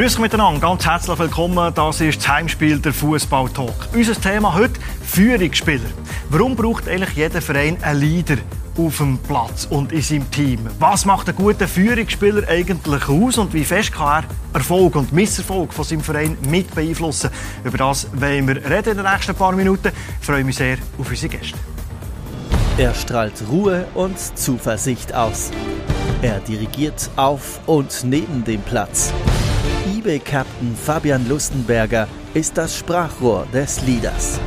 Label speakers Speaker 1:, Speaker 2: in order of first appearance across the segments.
Speaker 1: Grüß euch miteinander, ganz herzlich willkommen. Das ist das Heimspiel der Fußball-Talk. Unser Thema heute: Führungsspieler. Warum braucht eigentlich jeder Verein einen Leader auf dem Platz und in seinem Team? Was macht einen guten Führungsspieler eigentlich aus und wie fest kann er Erfolg und Misserfolg von seinem Verein mit beeinflussen? Über das wollen wir reden in den nächsten paar Minuten. Ich freue mich sehr auf unsere Gäste.
Speaker 2: Er strahlt Ruhe und Zuversicht aus. Er dirigiert auf und neben dem Platz eBay-Captain Fabian Lustenberger ist das Sprachrohr des Leaders.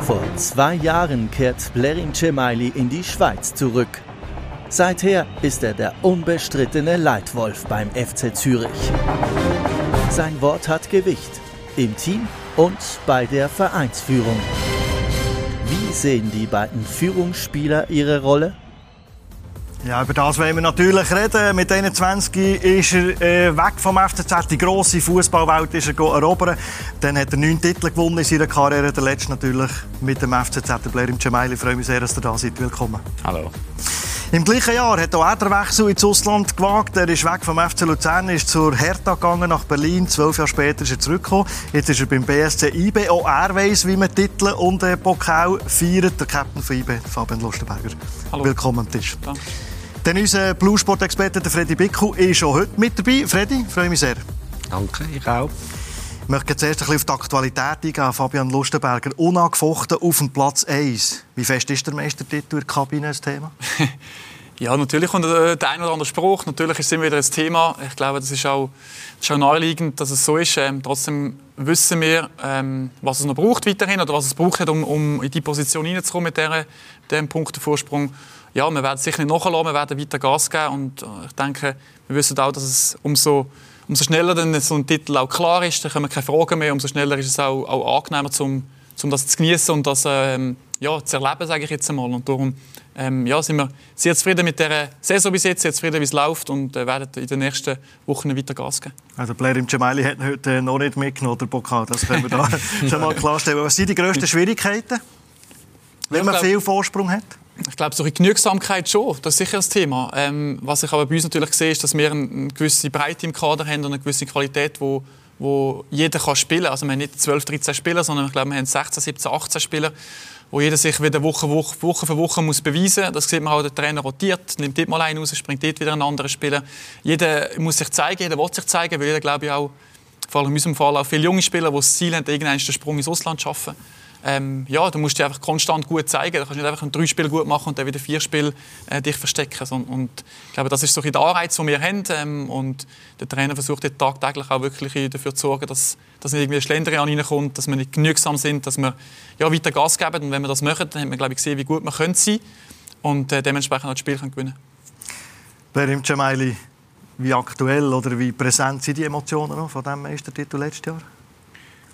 Speaker 2: Vor zwei Jahren kehrt Blerin Cemaili in die Schweiz zurück. Seither ist er der unbestrittene Leitwolf beim FC Zürich. Sein Wort hat Gewicht im Team und bei der Vereinsführung. Wie sehen die beiden Führungsspieler ihre Rolle?
Speaker 1: Ja, über das wollen wir natürlich reden. Mit 21 ist er äh, weg vom FCZ. Die grosse Fußballwelt ist er erobern. Dann hat er neun Titel gewonnen in seiner Karriere. Der letzte natürlich mit dem FCZ, der Blair im Cemaili. Ich freue mich sehr, dass ihr da seid. Willkommen.
Speaker 3: Hallo.
Speaker 1: Im gleichen Jahr hat auch er den Wechsel ins Ausland gewagt. Er ist weg vom FC Luzern, ist zur Hertha gegangen nach Berlin. Zwölf Jahre später ist er zurückgekommen. Jetzt ist er beim BSC IB. Auch er weiss, wie man Titel und äh, Pokal feiert. Der Captain von IB, Fabian Lustenberger. Hallo. Willkommen am Tisch. Danke. Dann unser Blue-Sport-Experte Freddy Bickel ist schon heute mit dabei. Freddy, freue mich sehr.
Speaker 4: Danke, ich auch.
Speaker 1: Ich möchte zuerst ein bisschen auf die Qualität eingehen. Fabian Lustenberger, unangefochten auf dem Platz 1. Wie fest ist der Meistertitel in der Kabine ein Thema?
Speaker 3: Ja, natürlich kommt der ein oder andere Spruch. Natürlich ist es immer wieder ein Thema. Ich glaube, das ist auch, das ist auch naheliegend, dass es so ist. Ähm, trotzdem wissen wir, ähm, was es noch braucht weiterhin oder was es braucht, um, um in die Position hineinzukommen mit diesem Punktevorsprung. Ja, wir werden sicher nicht nachlassen, wir werden weiter Gas geben und äh, ich denke, wir wissen auch, dass es umso, umso schneller dann so ein Titel auch klar ist, dann kommen keine Fragen mehr, umso schneller ist es auch, auch angenehmer, um, um das zu genießen und das ähm, ja, zu erleben, sage ich jetzt einmal. Und darum ähm, ja, sind wir sehr zufrieden mit der Saison bis jetzt, sehr zufrieden, wie es läuft und äh, werden in den nächsten Wochen weiter Gas geben.
Speaker 1: Also Blair im Cemaili hat heute noch nicht mitgenommen, der Pokal. Das können wir da schon mal klarstellen. Was sind die grössten Schwierigkeiten, wenn man viel Vorsprung hat?
Speaker 3: Ich glaube, so eine Genügsamkeit schon, das ist sicher ein Thema. Ähm, was ich aber bei uns natürlich sehe, ist, dass wir eine gewisse Breite im Kader haben und eine gewisse Qualität, wo, wo jeder kann spielen kann. Also wir haben nicht 12, 13 Spieler, sondern ich glaube, wir haben 16, 17, 18 Spieler wo jeder sich wieder Woche, Woche, Woche für Woche muss beweisen muss. Das sieht man auch, der Trainer rotiert, nimmt dort mal einen raus, springt dort wieder einen anderen Spieler. Jeder muss sich zeigen, jeder will sich zeigen, weil jeder, glaube ich, auch, vor allem in unserem Fall, auch viele junge Spieler, die das Ziel haben, irgendwann Sprung ins Ausland zu schaffen. Ähm, ja, du musst dich einfach konstant gut zeigen. Du kannst nicht einfach drei Spiele gut machen und dann wieder vier Spiele äh, dich verstecken. Und, und, ich glaube, das ist so der Anreiz, den wir haben. Ähm, und der Trainer versucht tagtäglich auch wirklich dafür zu sorgen, dass, dass nicht irgendwie Schlendrian reinkommt, dass wir nicht genügsam sind, dass wir ja, weiter Gas geben. Und wenn wir das machen, dann haben wir glaube ich, gesehen, wie gut wir können sein und äh, dementsprechend auch das Spiel können gewinnen
Speaker 1: Berim wie aktuell oder wie präsent sind die Emotionen noch von diesem Meistertitel letztes Jahr?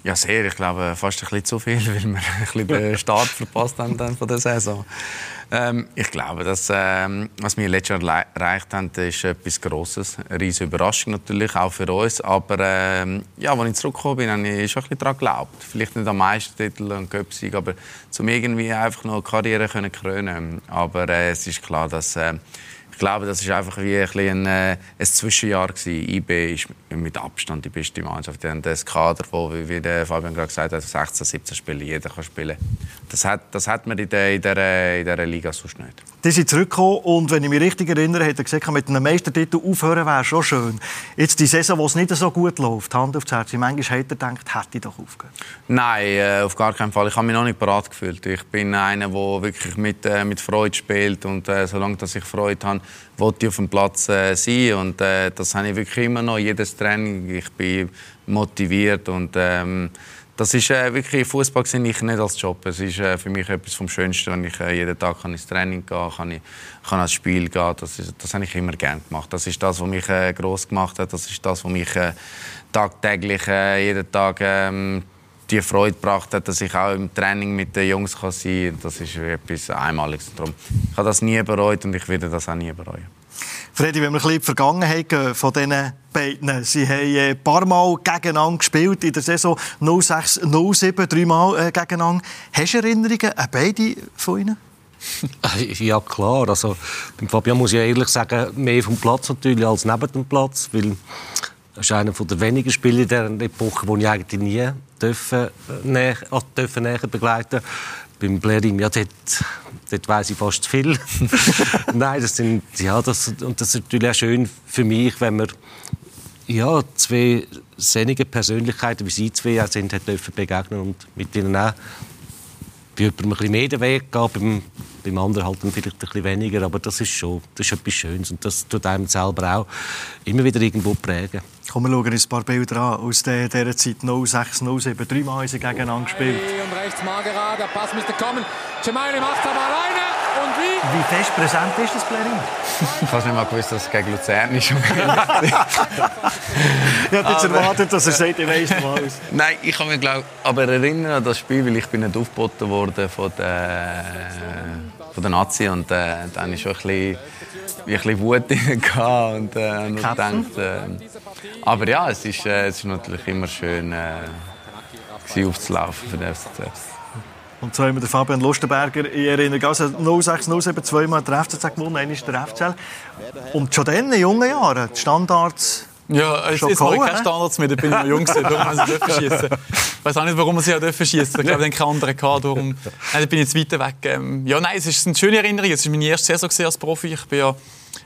Speaker 4: Ja, sehr. Ich glaube, fast ein bisschen zu viel, weil wir ein bisschen den Start verpasst haben dann von der Saison. Ähm, ich glaube, dass, ähm, was wir letztes Jahr erreicht haben, ist etwas Grosses. Eine riesige Überraschung natürlich, auch für uns. Aber ähm, ja, als ich zurückgekommen bin, habe ich schon ein bisschen daran geglaubt. Vielleicht nicht am meisten Titel und Köpsig, aber zum irgendwie einfach noch eine Karriere können krönen. Aber äh, es ist klar, dass äh, ich glaube, das ist einfach wie ein, ein, äh, ein Zwischenjahr gewesen. IB ist mit Abstand die beste Mannschaft. Die haben das Kader, wo, wie der Fabian gerade gesagt hat, 16, 17 Spiele jeder kann spielen. Das hat, das hat man in dieser, in dieser, in dieser Liga sonst nicht.
Speaker 1: Die sind zurückgekommen und wenn ich mich richtig erinnere, hat er gesagt, mit einem Meistertitel aufhören wäre schon schön. Jetzt die Saison, wo es nicht so gut läuft, Hand aufs Herz, manchmal hat er gedacht, hätte ich doch aufgehört.
Speaker 4: Nein, äh, auf gar keinen Fall. Ich habe mich noch nicht bereit gefühlt. Ich bin einer, der wirklich mit, äh, mit Freude spielt und äh, solange dass ich Freude habe, wollte ich auf dem Platz äh, sein und äh, das habe ich wirklich immer noch, jedes Training. Ich bin motiviert und ähm, das ist äh, wirklich Fußball sehe ich nicht als Job. Es ist äh, für mich etwas vom Schönsten, wenn ich äh, jeden Tag kann ins Training gehen kann, ich kann ans Spiel gehen. Das, das habe ich immer gerne gemacht. Das ist das, was mich äh, groß gemacht hat. Das ist das, was mich äh, tagtäglich äh, jeden Tag ähm, die Freude gebracht hat, dass ich auch im Training mit den Jungs kann sein kann. Das ist etwas Einmaliges. Darum, ich habe das nie bereut und ich werde das auch nie bereuen.
Speaker 1: Freddy, wenn wir ein bisschen in die Vergangenheit gehen von diesen beiden. Sie haben ein äh, paar Mal gegeneinander gespielt in der Saison 06, 07, dreimal äh, gegeneinander. Hast du Erinnerungen an beide von ihnen?
Speaker 5: Ja, klar. Also, beim Fabian muss ich ehrlich sagen, mehr vom Platz natürlich als neben dem Platz. Weil Das ist einer der wenigen Spieler in dieser Epoche, die ich eigentlich nie dürfen, äh, näher, dürfen näher begleiten beim Blerim, ja, dort, dort weiss ich fast zu viel. Nein, das sind, ja, das, und das ist natürlich auch schön für mich, wenn man ja, zwei sinnige Persönlichkeiten, wie sie zwei sind, dürfen begegnen und mit ihnen auch bei jemandem ein bisschen mehr den Weg gehen, beim, beim anderen halt dann vielleicht ein bisschen weniger, aber das ist schon das ist etwas Schönes und das tut einem selber auch immer wieder irgendwo prägen.
Speaker 1: Komm, wir schauen uns ein paar Bilder an aus der, dieser Zeit 06, 07. Dreimal haben sie gegeneinander gespielt.
Speaker 6: Und rechts Margera, der Pass müsste kommen. Cemaili macht aber alleine. Und wie?
Speaker 1: Wie fest präsent ist das Blerin?
Speaker 4: Ich habe nicht mal gewusst, dass es gegen Luzern ist.
Speaker 1: ich habe jetzt erwartet, dass er sagt, ich weiss noch alles.
Speaker 4: Nein, ich kann mich glaub, aber erinnern an das Spiel, weil ich bin nicht aufgeboten worden von der, von der Nazi und äh, dann ist schon ein bisschen, wie ein bisschen Wut drin und, äh, und gedacht, äh, aber ja, es ist, äh, es ist natürlich immer schön äh, aufzulaufen für den FCZ.
Speaker 1: Und so haben wir den Fabian Lustenberger in Erinnerung. Also 06, 07, zweimal der FCZ gewonnen, ist der FCL. Und schon dann, in jungen Jahren, die Standards
Speaker 3: ja, jetzt, jetzt mache ich keine Standards mehr, da bin ich noch jung gewesen, darum haben sie schießen. Ich weiß auch nicht, warum sie auch schießen. Ich glaube, dann keine anderen gehabt, darum nein, bin ich jetzt weiter weg. Ähm, ja, nein, es ist eine schöne Erinnerung. Es war meine erste Saison als Profi. Ich bin ja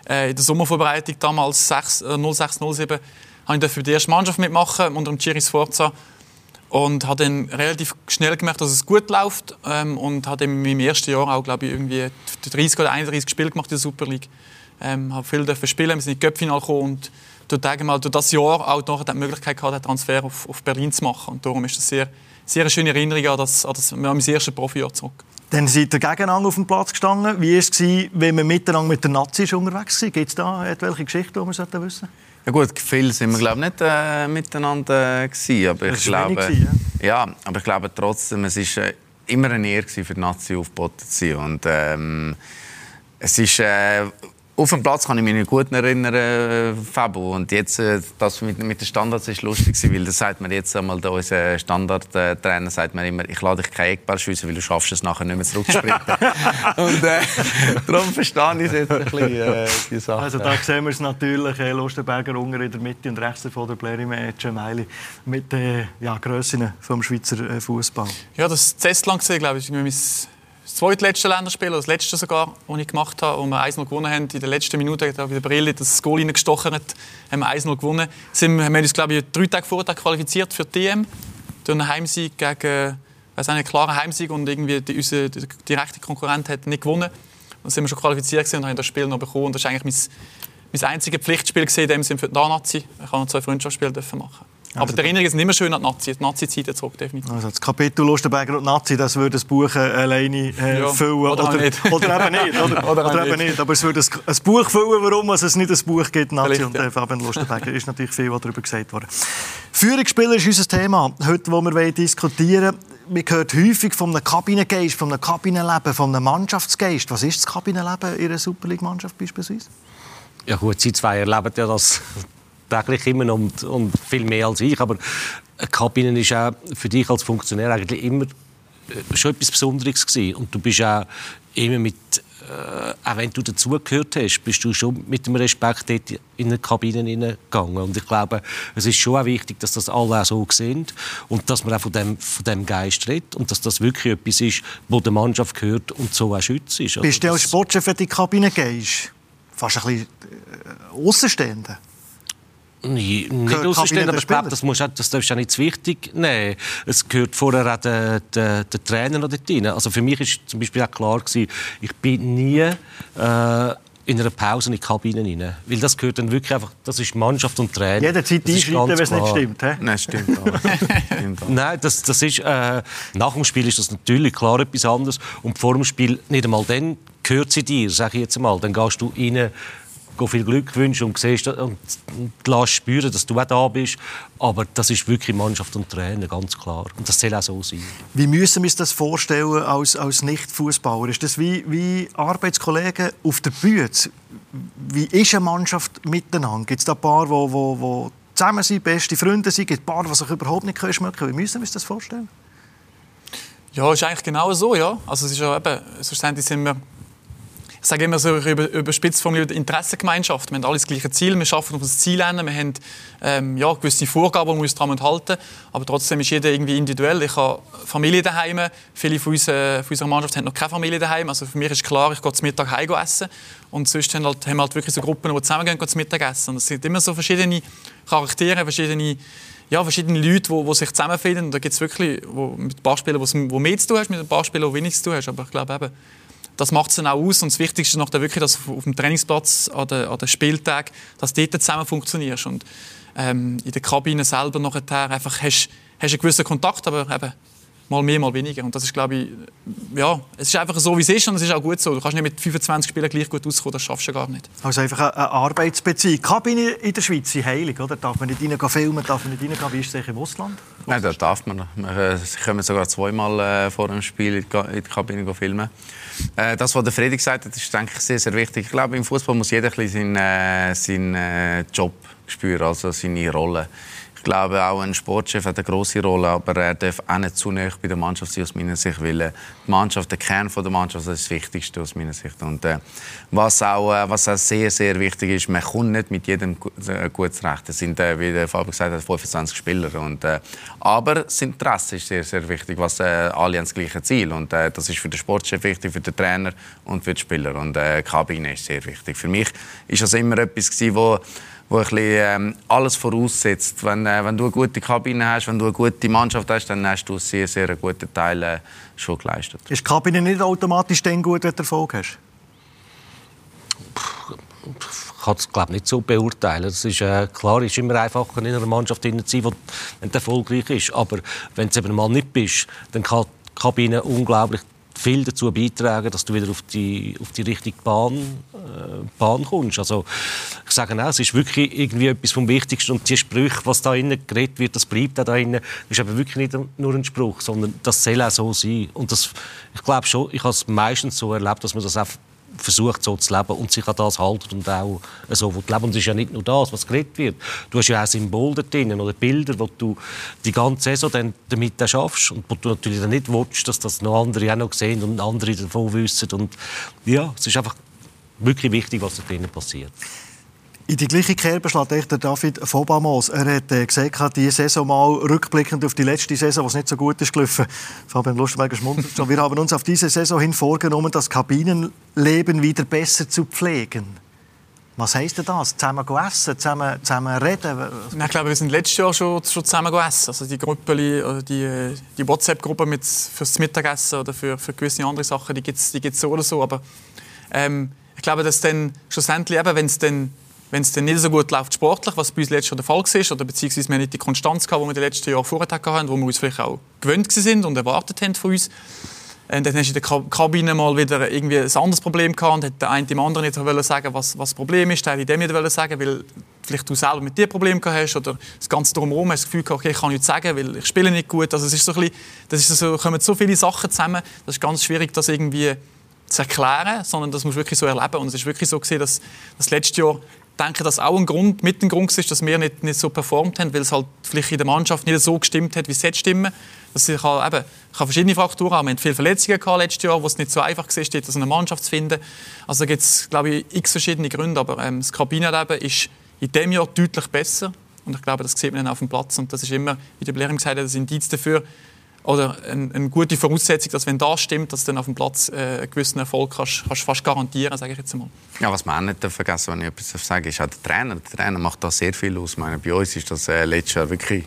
Speaker 3: äh, in der Sommervorbereitung damals 06, 06, 07 habe ich die erste Mannschaft mitmachen unter dem Chiri Sforza und habe dann relativ schnell gemerkt, dass es gut läuft ähm, und habe in meinem ersten Jahr auch glaube ich irgendwie 30 oder 31 Spiele gemacht in der Super League. Ähm, habe viel dürfen spielen, wir sind in die Göppfinale gekommen und durch, mal, durch das Jahr auch noch die Möglichkeit gehabt, den Transfer auf, auf Berlin zu machen und darum ist das sehr, sehr eine schöne Erinnerung an, das, an, das, an mein erstes Profijahr zurück.
Speaker 1: Dann seid ihr gegeneinander auf dem Platz gestanden. Wie war es, wenn man miteinander mit der Nazi unterwegs war? Gibt es da etwelche Geschichten, die wir wissen sollten?
Speaker 4: Ja gut, viel sind wir glaube nicht äh, miteinander äh, gewesen, aber ich glaube, gewesen, ja? ja? aber ich glaube trotzdem, es ist äh, immer eine Ehre für die Nazi aufgeboten zu sein und ähm, es ist äh, auf dem Platz kann ich mich nicht gut erinnern, äh, Fabo. Und jetzt, äh, das mit, mit den Standards ist lustig weil das sagt man jetzt einmal, da unser Standardtrainer sagt mir immer, ich lade dich kein Eckball schiessen, weil du schaffst es nachher nicht mehr zurückzusprinten. und äh, darum verstehe ich jetzt ein bisschen äh, die Sache.
Speaker 1: Also da sehen wir es natürlich, äh, Lustenberger unten in der Mitte und rechts davon der Blerimme Gemeili mit den äh, ja, Grössen vom Schweizer äh, Fußball.
Speaker 3: Ja, das Zestland gesehen, glaube ich, das zweitletzte Länderspiel, das letzte sogar, das ich gemacht habe, wo wir 1-0 gewonnen haben. In der letzten Minute hat der Brille das Goal reingestochen, haben wir 1-0 gewonnen. Sind, haben wir uns, glaube ich, drei Tage vorher qualifiziert für die EM. Durch einen Heimsieg gegen, also einen klaren Heimsieg und irgendwie die, unser direkte Konkurrent hat nicht gewonnen. Dann sind wir schon qualifiziert und haben das Spiel noch bekommen. Und das ist eigentlich mein, mein einziges Pflichtspiel gesehen, in dem Sinne für die Nazi. Ich habe noch zwei Freundschaftsspiele machen. Aber also die Erinnerungen sind immer schön an die Nazi, die Nazi-Zeit zurück, definitiv.
Speaker 1: Also das Kapitel Lustenberger und Nazi, das würde das Buch äh, alleine äh, ja, füllen.
Speaker 3: Oder, oder,
Speaker 1: nicht. oder eben nicht. Oder, oder, oder eben nicht. Aber es würde ein, ein Buch füllen, warum es nicht ein Buch gibt, Nazi Vielleicht, und äh, Fabian Lustenberger. ist natürlich viel, was darüber gesagt worden. Führungsspieler ist unser Thema, heute, wo wir diskutieren wollen. Man hört häufig von einem Kabinengeist, von einem Kabinenleben, von einem Mannschaftsgeist. Was ist das Kabinenleben in einer Superleague-Mannschaft beispielsweise?
Speaker 5: Ja gut, Sie zwei erleben ja das täglich immer und, und viel mehr als ich. Aber eine Kabine ist auch für dich als Funktionär eigentlich immer äh, schon etwas Besonderes gewesen. Und du bist auch immer mit, äh, auch wenn du dazugehört hast, bist du schon mit dem Respekt dort in eine Kabine hineingegangen. Und ich glaube, es ist schon auch wichtig, dass das alle auch so sehen und dass man auch von dem, von dem Geist redet und dass das wirklich etwas ist, wo der Mannschaft gehört und so auch schützt. Also
Speaker 1: bist du als Sportchef in die Kabine gehst? Fast ein bisschen äh, Außenstehender?
Speaker 5: Nicht, nicht ausstehen, aber ich glaube, das, musst, das darfst du auch nicht zu wichtig nehmen. Es gehört vorher auch der, der, der Trainer noch dort rein. Also für mich war zum Beispiel auch klar, gewesen, ich bin nie äh, in einer Pause in die Kabine rein. Weil das gehört dann wirklich einfach, das ist Mannschaft und Trainer.
Speaker 1: Jederzeit einschreiten, wenn es nicht stimmt. He?
Speaker 4: Nein, stimmt auch.
Speaker 5: Nein, das, das ist, äh, nach dem Spiel ist das natürlich klar etwas anderes. Und vor dem Spiel nicht einmal dann gehört sie dir, sage ich jetzt einmal. Dann gehst du rein viel Glück wünschen und siehst und lässt spüren, dass du auch da bist. Aber das ist wirklich Mannschaft und Trainer, ganz klar. Und das soll auch so sein.
Speaker 1: Wie müssen wir uns das vorstellen als, als Nicht-Fußballer? Ist das wie, wie Arbeitskollegen auf der Bühne? Wie ist eine Mannschaft miteinander? Gibt es da ein paar, die wo, wo, wo zusammen sind, beste Freunde sind? Gibt es ein paar, die sich überhaupt nicht schmecken können? Wie müssen wir uns das vorstellen?
Speaker 3: Ja, ist eigentlich genau so, ja. Also es ist ja eben, sind wir ich sage immer so über, überspitzt formuliert, Interessengemeinschaft. Wir haben alle das gleiche Ziel, wir arbeiten auf das Ziel hin, wir haben ähm, ja, gewisse Vorgaben, die wir uns daran halten aber trotzdem ist jeder irgendwie individuell. Ich habe Familie daheim, viele von, uns, äh, von unserer Mannschaft haben noch keine Familie daheim, also für mich ist klar, ich gehe zum Mittag heim essen und sonst haben, halt, haben wir halt wirklich so Gruppen, die zusammen gehen, zum Mittag essen. Und es sind immer so verschiedene Charaktere, verschiedene ja, verschiedene Leute, die, sich zusammenfinden. Und da gibt es wirklich wo, mit ein paar Spielern, wo mehr zu tun hast, mit ein paar Spielern, die wenig zu tun hast. Aber ich glaube eben, das macht es dann auch aus. Und das Wichtigste ist noch wirklich, dass auf dem Trainingsplatz an den, an den Spieltag, dass dort zusammen funktionierst. Und ähm, in der Kabine selber nachher einfach hast, hast einen gewissen Kontakt, aber eben mal mehr, mal weniger. Und das ist, glaube ich, ja, es ist einfach so, wie es ist und es ist auch gut so. Du kannst nicht mit 25 Spielern gleich gut auskommen, das schaffst du gar nicht.
Speaker 1: Also einfach eine Arbeitsbeziehung. Kabine in der Schweiz sind heilig, oder? Darf man nicht rein filmen, darf man nicht reingehen? Wie ist es im Ausland?
Speaker 4: Nein, das darf man. Wir können sogar zweimal äh, vor einem Spiel in die Kabine filmen. Äh, das, was der Freddy gesagt hat, ist denke ich, sehr, sehr wichtig. Ich glaube, im Fußball muss jeder ein bisschen seinen, äh, seinen Job spüren, also seine Rolle. Ich glaube, auch ein Sportchef hat eine große Rolle, aber er darf auch nicht zu nah bei der Mannschaft sein, aus meiner Sicht, weil äh, die Mannschaft, der Kern der Mannschaft, das ist das Wichtigste aus meiner Sicht. Und äh, was, auch, äh, was auch sehr, sehr wichtig ist, man kommt nicht mit jedem äh, gut zurecht. Es sind, äh, wie der Fabio gesagt hat, 25 Spieler. Und, äh, aber das Interesse ist sehr, sehr wichtig, was, alle haben das gleiche Ziel. Und das ist für den Sportchef wichtig, für den Trainer und für die Spieler. Und die Kabine ist sehr wichtig. Für mich ist das immer etwas wo wo ein bisschen, ähm, alles voraussetzt. Wenn, äh, wenn du eine gute Kabine hast, wenn du eine gute Mannschaft hast, dann hast du einen sehr, sehr guten Teil äh, schon geleistet.
Speaker 1: Ist die Kabine nicht automatisch dann gut, wenn du Erfolg hast?
Speaker 5: Ich kann es glaube nicht so beurteilen. Das ist, äh, klar, ist immer einfacher in einer Mannschaft zu sein, die erfolgreich ist. Aber wenn du eben mal nicht bist, dann kann die Kabine unglaublich viel dazu beitragen, dass du wieder auf die, auf die richtige Bahn, äh, Bahn kommst. Also, ich sage auch, es ist wirklich irgendwie etwas vom Wichtigsten und die Sprüche, was da innen geredet wird, das bleibt auch da innen, ist aber wirklich nicht nur ein Spruch, sondern das soll auch so sein. Und das, ich glaube schon, ich habe es meistens so erlebt, dass man das auch versucht, so zu leben und sich an das halten und auch so leben. Und es ist ja nicht nur das, was geredet wird. Du hast ja auch Symbole da drin oder Bilder, die du die ganze Saison dann damit schaffst und wo du natürlich dann nicht willst, dass das noch andere auch noch sehen und andere davon wissen. Und ja, es ist einfach wirklich wichtig, was da drinnen passiert.
Speaker 1: In die gleiche Kerbe schlägt der David Fobamos. Er hat äh, gesagt, diese Saison mal rückblickend auf die letzte Saison, was nicht so gut ist gelaufen. Fabian Lustenberger schmunzelt schon. Wir haben uns auf diese Saison hin vorgenommen, das Kabinenleben wieder besser zu pflegen. Was heisst denn das? Zusammen essen, zusammen, zusammen reden?
Speaker 3: Ich glaube, wir sind letztes Jahr schon, schon zusammen gegessen. Also die Gruppe, die, die WhatsApp-Gruppe fürs Mittagessen oder für, für gewisse andere Sachen, die gibt es die so oder so. Aber ähm, ich glaube, dass dann schlussendlich, wenn es dann wenn es dann nicht so gut läuft sportlich, was bei uns letztes Jahr der Fall war, oder beziehungsweise wir nicht die Konstanz gehabt, die wir in den letzten Jahren vorher hatten, wo wir uns vielleicht auch gewöhnt sind und erwartet haben von uns. Und dann hast du in der Kabine mal wieder irgendwie ein anderes Problem gehabt und hat der eine dem anderen nicht sagen, was, was das Problem ist, der hat dem nicht sagen, weil vielleicht du selber mit dir Probleme gehabt hast oder das Ganze drumherum hast das Gefühl gehabt, okay, ich kann nichts sagen, weil ich spiele nicht gut. Also es ist so ein bisschen, das ist so, kommen so viele Sachen zusammen, das ist ganz schwierig, das irgendwie zu erklären, sondern das muss wirklich so erleben. Und es ist wirklich so gesehen, dass das letzte Jahr denke, dass auch ein Grund, mit ein Grund ist, dass wir nicht, nicht so performt haben, weil es halt vielleicht in der Mannschaft nicht so gestimmt hat, wie es jetzt stimmen. Das kann, eben, kann verschiedene Faktoren haben. Wir hatten viele Verletzungen gehabt letztes Jahr, wo es nicht so einfach war, dort eine Mannschaft zu finden. Also da gibt es, glaube ich, x verschiedene Gründe, aber ähm, das Kabinenleben ist in diesem Jahr deutlich besser. Und ich glaube, das sieht man dann auf dem Platz. Und das ist immer, wie der Blair gesagt hat, das Indiz dafür, oder eine, eine, gute Voraussetzung, dass wenn das stimmt, dass du dann auf dem Platz äh, einen gewissen Erfolg kannst, kannst fast garantieren, sage ich jetzt mal.
Speaker 4: Ja, was man auch nicht vergessen wenn ich etwas sage, ist auch der Trainer. Der Trainer macht da sehr viel aus. meine, bei uns ist das äh, letztes Jahr wirklich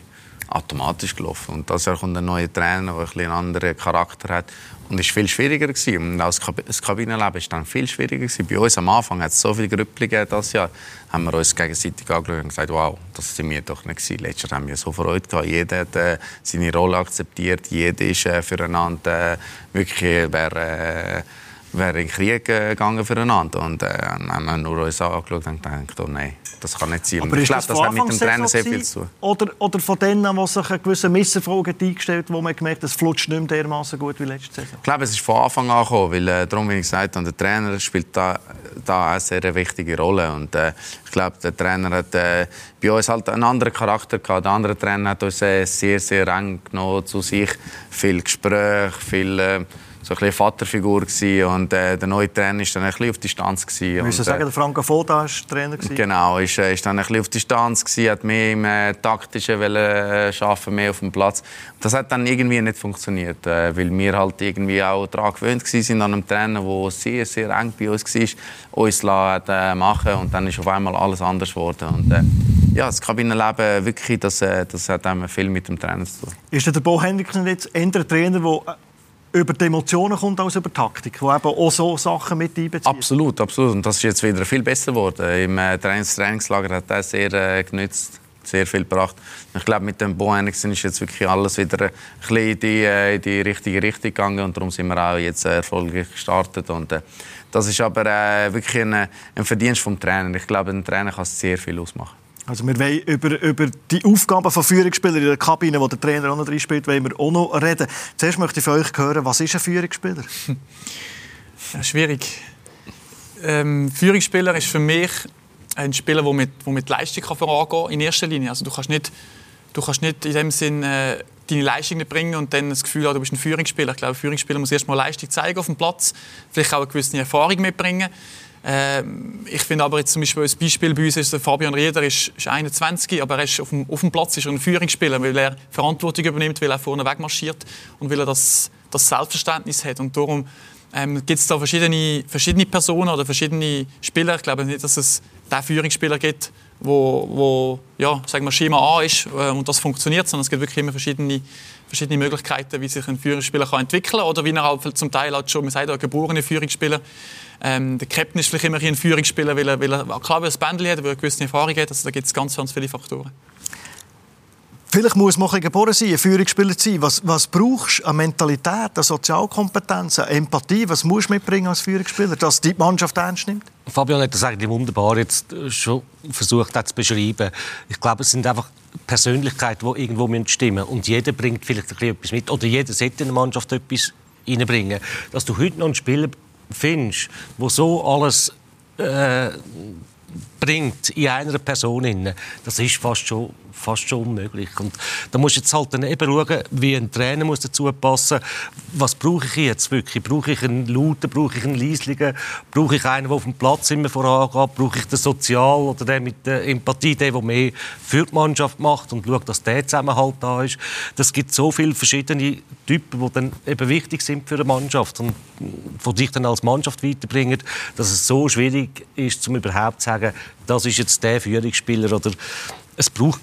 Speaker 4: automatisch gelaufen. Und das Jahr kommt ein neuer Trainer, der ein einen anderen Charakter hat. Und es war viel schwieriger. Gewesen. Und auch das Kabinenleben war dann viel schwieriger. Gewesen. Bei uns am Anfang hat es so viele Grüppel gegeben dieses Jahr. haben wir uns gegenseitig angeschaut und gesagt, wow, das sind wir doch nicht gewesen. Letztes Jahr haben wir so Freude gehabt. Jeder hat äh, seine Rolle akzeptiert. Jeder ist äh, füreinander äh, wirklich, äh, wer, äh, wer in den Krieg äh, gegangen füreinander. Und äh, haben wir nur uns angeschaut und gedacht, oh nein, das kann nicht sein.
Speaker 1: Aber ich glaube, das, hat mit dem Trainer sehr viel zu tun. Oder, oder von denen, die sich einen gewissen Misserfolg eingestellt wo man gemerkt hat, es flutscht nicht mehr dermaßen gut wie letzte Saison?
Speaker 4: Ich glaube, es ist von Anfang an gekommen, weil, äh, darum, wie ich gesagt habe, der Trainer spielt da, da eine sehr wichtige Rolle. Und, äh, ich glaube, der Trainer hat äh, bei uns halt einen anderen Charakter gehabt. Der andere Trainer hat uns äh, sehr, sehr eng genommen zu sich. Viel Gespräch, viel... Äh, so ein bisschen Vaterfigur gewesen. und äh, der neue Trainer ist dann ein bisschen auf Distanz gewesen.
Speaker 1: Müssen sagen,
Speaker 4: äh,
Speaker 1: der Franco Foda war Trainer. Gewesen.
Speaker 4: Genau, ist, äh, ist dann ein bisschen auf Distanz gewesen, hat mehr im äh, taktischen wollen, äh, schaffen, mehr auf dem Platz. Das hat dann irgendwie nicht funktioniert, äh, weil wir halt irgendwie auch daran gewöhnt gewesen sind an einem Trainer, der sehr, sehr eng bei uns war, uns hat, äh, machen und dann ist auf einmal alles anders geworden. Und, äh, ja, das Kabinenleben wirklich, das, äh, das hat viel mit dem Trainer zu tun.
Speaker 1: Ist der Bo Henriksen jetzt eher ein Trainer, der äh, über die Emotionen kommt als über die Taktik, der eben auch so Sachen mit einbezieht?
Speaker 4: Absolut, absolut. Und das ist jetzt wieder viel besser geworden. Im äh, Trainings Trainingslager hat er sehr äh, genützt, sehr viel gebracht. Ich glaube, mit dem Bo Henriksen ist jetzt wirklich alles wieder ein bisschen in die, äh, die richtige Richtung gegangen und darum sind wir auch jetzt äh, erfolgreich gestartet. Und, äh, das ist aber äh, wirklich ein, ein Verdienst vom Trainer. Ich glaube, ein Trainer kann sehr viel ausmachen.
Speaker 1: Also wir wollen über, über die Aufgaben von Führungsspielern in der Kabine, wo der Trainer auch noch drin spielt, wollen wir auch noch reden. Zuerst möchte ich von euch hören, was ist ein Führungsspieler?
Speaker 3: Ja, schwierig. Ähm, Führungsspieler ist für mich ein Spieler, der mit, mit Leistung kann vorangehen kann, in erster Linie. Also du kannst nicht, du kannst nicht in dem Sinn äh, deine Leistung nicht bringen und dann das Gefühl haben, du bist ein Führungsspieler. Ich glaube, ein Führungsspieler muss erst mal Leistung zeigen auf dem Platz, vielleicht auch eine gewisse Erfahrung mitbringen. Ähm, ich finde aber jetzt zum Beispiel ein Beispiel bei uns ist der Fabian Rieder ist, ist 21, aber er ist auf dem, auf dem Platz ist er ein Führungsspieler, weil er Verantwortung übernimmt, weil er vorne wegmarschiert und weil er das, das Selbstverständnis hat und darum ähm, gibt es da verschiedene, verschiedene Personen oder verschiedene Spieler. Ich glaube nicht, dass es den Führungsspieler gibt, wo, wo ja, sagen wir, Schema A ist äh, und das funktioniert, sondern es gibt wirklich immer verschiedene, verschiedene Möglichkeiten, wie sich ein Führungsspieler kann entwickeln kann oder wie er halt zum Teil halt schon, man sagt auch, geborene Führungsspieler. Ähm, der Captain ist vielleicht immer ein Führungsspieler, weil er, weil er klar weil er ein Bändchen hat, weil er eine gewisse Erfahrung hat. Also da gibt es ganz, ganz viele Faktoren.
Speaker 1: Vielleicht muss man geboren sein, ein Führungsspieler sein. Was, was brauchst du an Mentalität, an Sozialkompetenz, an Empathie? Was musst du mitbringen als Führungsspieler, dass die Mannschaft ernst nimmt?
Speaker 5: Fabian hat das eigentlich wunderbar jetzt schon versucht zu beschreiben. Ich glaube, es sind einfach Persönlichkeiten, die irgendwo stimmen müssen. Und jeder bringt vielleicht ein bisschen etwas mit. Oder jeder sollte in eine Mannschaft etwas reinbringen. Dass du heute noch einen Spieler findest, der so alles äh, bringt in einer Person, das ist fast schon fast schon unmöglich. Und da musst du jetzt halt dann eben schauen, wie ein Trainer muss dazu passen. Was brauche ich jetzt wirklich? Brauche ich einen Lauten? Brauche ich einen Leislichen? Brauche ich einen, der auf dem Platz immer vorangeht? Brauche ich den Sozial oder den mit der Empathie, den, der mehr für die Mannschaft macht und schaut, dass der Zusammenhalt da ist? Das gibt so viele verschiedene Typen, die dann eben wichtig sind für eine Mannschaft und die sich dann als Mannschaft weiterbringen, dass es so schwierig ist, um überhaupt zu sagen, das ist jetzt der Führungsspieler oder es braucht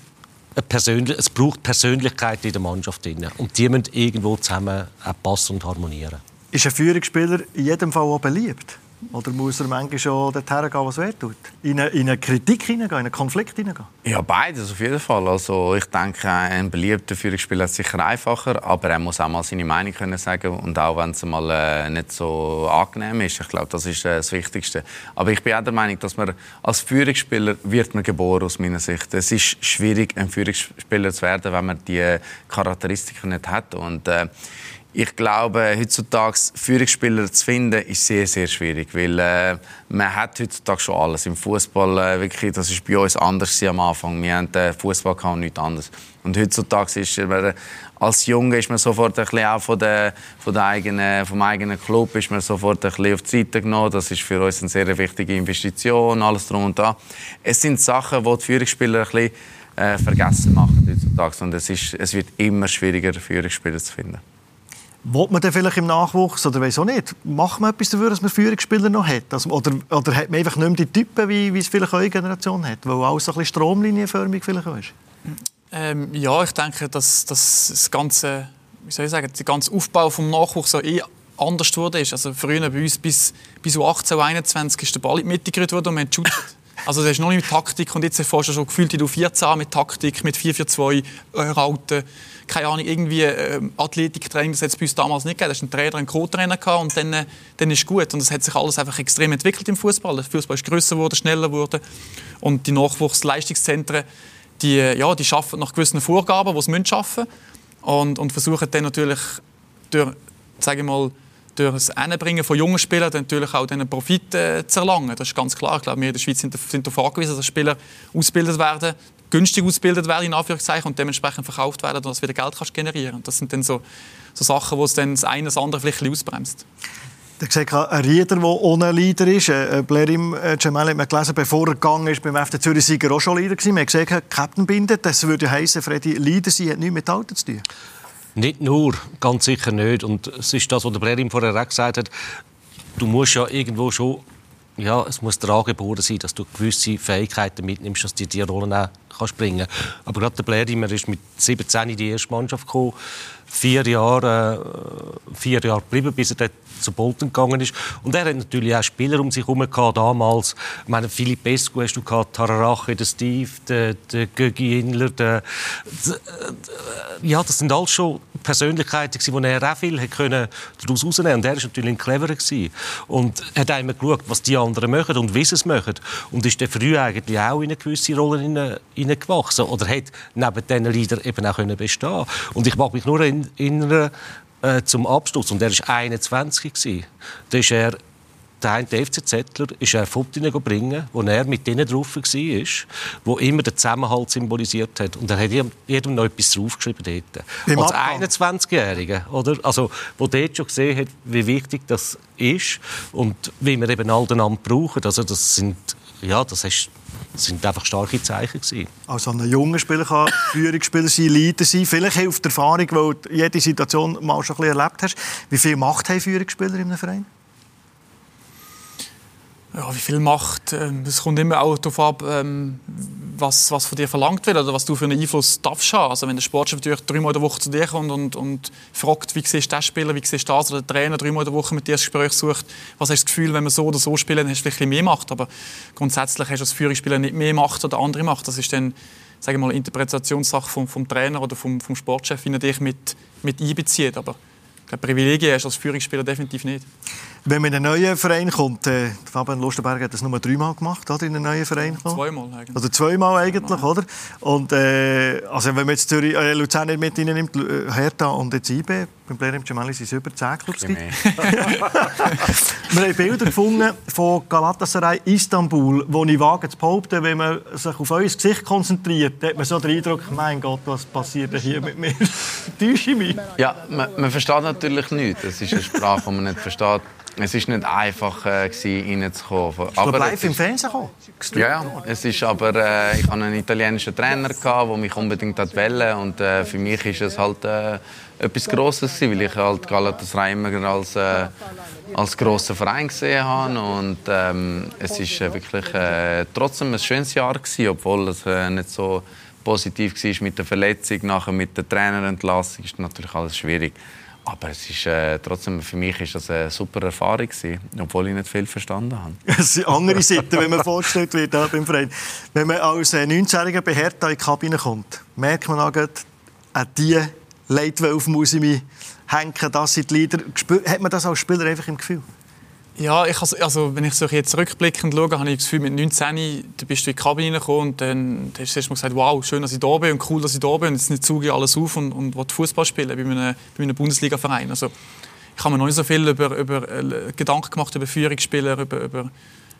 Speaker 5: es braucht Persönlichkeit in der Mannschaft. Und die müssen irgendwo zusammen passen und harmonieren.
Speaker 1: Ist ein Führungsspieler in jedem Fall auch beliebt? Oder muss er manchmal schon dorthin gehen, was er tut? In eine, in eine Kritik hineingehen, in einen Konflikt hineingehen?
Speaker 4: Ja, beides auf jeden Fall. Also ich denke, ein beliebter Führungsspieler ist sicher einfacher, aber er muss auch mal seine Meinung können sagen und auch wenn es mal äh, nicht so angenehm ist. Ich glaube, das ist äh, das Wichtigste. Aber ich bin auch der Meinung, dass man als Führungsspieler wird man geboren aus meiner Sicht. Es ist schwierig, ein Führungsspieler zu werden, wenn man die Charakteristiken nicht hat und äh, ich glaube, heutzutage Führungsspieler zu finden, ist sehr, sehr schwierig, weil äh, man hat heutzutage schon alles. Im Fußball äh, das ist bei uns anders am Anfang. Wir haben äh, Fußball und nichts anderes. Und heutzutage ist man, als Junge ist man sofort ein bisschen auch von der, von der eigenen, vom eigenen Club ist man sofort ein bisschen auf die Seite genommen. Das ist für uns eine sehr wichtige Investition, alles drum und dran. Es sind Sachen, die die Führungsspieler ein bisschen äh, vergessen machen heutzutage. Und es, ist, es wird immer schwieriger, Führungsspieler zu finden.
Speaker 1: Wollt man denn vielleicht im Nachwuchs, oder weiß auch nicht, macht man etwas dafür, dass man Führungsspieler noch hat? Also, oder, oder hat man einfach nicht mehr die Typen, wie, wie es vielleicht eure Generation hat, weil alles so ein bisschen stromlinienförmig vielleicht ist?
Speaker 3: Ähm, ja, ich denke, dass, dass das ganze, wie soll ich sagen, der ganze Aufbau vom Nachwuchs so eh anders wurde ist. Also früher bei uns bis, bis 18, 21 ist der Ball in die Mitte gerührt worden und man hat Also das ist noch nicht mit Taktik und jetzt hast du schon gefühlt, du 14 mit Taktik, mit 4-4-2, äh, Rauten, keine Ahnung, irgendwie äh, Athletiktraining, das hat es bei uns damals nicht gegeben. Da hast einen Trainer, einen Co-Trainer und dann, äh, dann ist gut. Und es hat sich alles einfach extrem entwickelt im Fußball. Der Fußball ist größer geworden, schneller geworden und die Nachwuchsleistungszentren, die, äh, ja, die arbeiten nach gewissen Vorgaben, die sie müssen und, und versuchen dann natürlich durch, sage ich mal, durch das Einbringen von jungen Spielern natürlich auch den Profit äh, zu erlangen. Das ist ganz klar. Ich glaube, wir in der Schweiz sind, sind darauf angewiesen, dass Spieler ausgebildet werden, günstig ausgebildet werden, in Anführungszeichen, und dementsprechend verkauft werden, dass du wieder Geld kannst generieren Das sind dann so, so Sachen, wo es dann das eine das andere vielleicht ausbremst.
Speaker 1: Da sieht ein Rieder, der ohne Leader ist. Äh, Blerim äh, Cemal hat man gelesen, bevor er gegangen ist, beim FC Zürich Sieger auch schon Leader gewesen. Man hat gesehen, Captain bindet. Das würde heißen, Freddy, Leader sein hat nichts mit Alter zu tun.
Speaker 5: Nicht nur, ganz sicher nicht. Und es ist das, was der Blerim vorher auch gesagt hat. Du musst ja irgendwo schon ja, es muss der angeboren sein, dass du gewisse Fähigkeiten mitnimmst, dass du diese Rollen auch kannst bringen Aber gerade der Blerimer ist mit 17 in die erste Mannschaft gekommen, vier Jahre, äh, vier Jahre geblieben, bis er dort zu Bolton gegangen ist. Und er hat natürlich auch Spieler um sich herum gehabt, damals. Ich meine, Philipp Pescu hast du gehabt, Tararache, der Steve, der, der Gögi Inler, der, der, ja, das sind alles schon Persönlichkeiten, die er auch viel daraus herausnehmen Und er war natürlich ein cleverer. Gewesen. Und er hat immer geschaut, was die anderen machen und wie sie es machen. Und ist dann früh eigentlich auch in eine gewisse Rolle hineingewachsen. Oder hat neben diesen Leadern eben auch bestehen Und ich mag mich nur erinnern, äh, zum Absturz. Und er war 21. Gewesen. Da ist er der eine FC Zettler ist er Fotos bringen, wo er mit denen drauf war, wo immer den Zusammenhalt symbolisiert hat. Und er hat jedem noch etwas draufgeschrieben dort. Beim Als 21-Jähriger, oder? Also, wo dort schon gesehen hat, wie wichtig das ist und wie wir eben all den brauchen. Also, das sind, ja, das ist das sind einfach starke Zeichen gewesen.
Speaker 1: Also ein junger Spieler kann Führungsspieler sein, Leader sein. Vielleicht hilft die Erfahrung, weil du jede Situation mal schon ein bisschen erlebt hast. Wie viel Macht haben Führungsspieler in einem Verein?
Speaker 3: Ja, wie viel Macht? Ähm, es kommt immer auch darauf ab, ähm, was, was von dir verlangt wird oder was du für einen Einfluss darfst haben. Also wenn der Sportchef natürlich dreimal in der Woche zu dir kommt und, und fragt, wie siehst du das Spieler, wie siehst du das, oder der Trainer dreimal in der Woche mit dir das Gespräch sucht, was hast du das Gefühl, wenn wir so oder so spielen, dann hast du vielleicht mehr Macht. Aber grundsätzlich hast du als Führungsspieler nicht mehr Macht oder andere Macht. Das ist dann sage ich mal, Interpretationssache vom, vom Trainer oder vom, vom Sportchef, wie er dich mit, mit einbezieht. Aber Privilegien hast du als Führungsspieler definitiv nicht.
Speaker 1: Wenn man in einen neuen Verein kommt, äh, Fabian Lustenberg hat das nur dreimal gemacht, oder, in einen neuen Verein kommt.
Speaker 3: Zweimal eigentlich.
Speaker 1: Also zweimal eigentlich, oder? Und äh, also wenn man jetzt Zürich, äh, Luzern nicht mit nimmt, äh, Hertha und jetzt IB, beim Player Cemali sind es über 10 Clubs. wir haben Bilder gefunden von Galatasaray Istanbul, wo ich wage zu behaupten, wenn man sich auf euer Gesicht konzentriert, hat man so den Eindruck, mein Gott, was passiert hier mit mir? Täusche ich mich?
Speaker 4: Ja, man, man versteht natürlich nichts. Das ist eine Sprache, die man nicht versteht. Es war nicht einfach, äh, reinzukommen.
Speaker 1: Aber live im Fernsehen gekommen?
Speaker 4: Ja, ja. Es ist aber, äh, ich hatte einen italienischen Trainer, der mich unbedingt wollte. Und äh, für mich ist es halt äh, etwas Grosses, weil ich halt Galatasaray immer als, äh, als grossen Verein gesehen habe. Und ähm, es war äh, wirklich äh, trotzdem ein schönes Jahr, gewesen, obwohl es äh, nicht so positiv war mit der Verletzung. Nachher mit der Trainerentlassung ist natürlich alles schwierig. Aber es ist, äh, trotzdem, für mich war das eine super Erfahrung, gewesen, obwohl ich nicht viel verstanden habe.
Speaker 1: Das sind andere Seiten, wenn man vorgestellt wird ja, beim Verein. Wenn man als 19-Jähriger bei Hertha in die Kabine kommt, merkt man auch, an die Leitwölfe muss ich mich hängen, das sind die Leader. Hat man das als Spieler einfach im Gefühl?
Speaker 3: Ja, ich, also, wenn ich so jetzt rückblickend schaue, habe ich das Gefühl, mit 19 da bist du in die Kabine gekommen und dann hast du erst mal gesagt, wow, schön, dass ich da bin und cool, dass ich da bin und jetzt nicht zuge alles auf und, und will Fußball spielen bei einem, bei einem Bundesliga-Verein. Also, ich habe mir noch nicht so viel über, über äh, Gedanken gemacht über Führungsspieler, über, über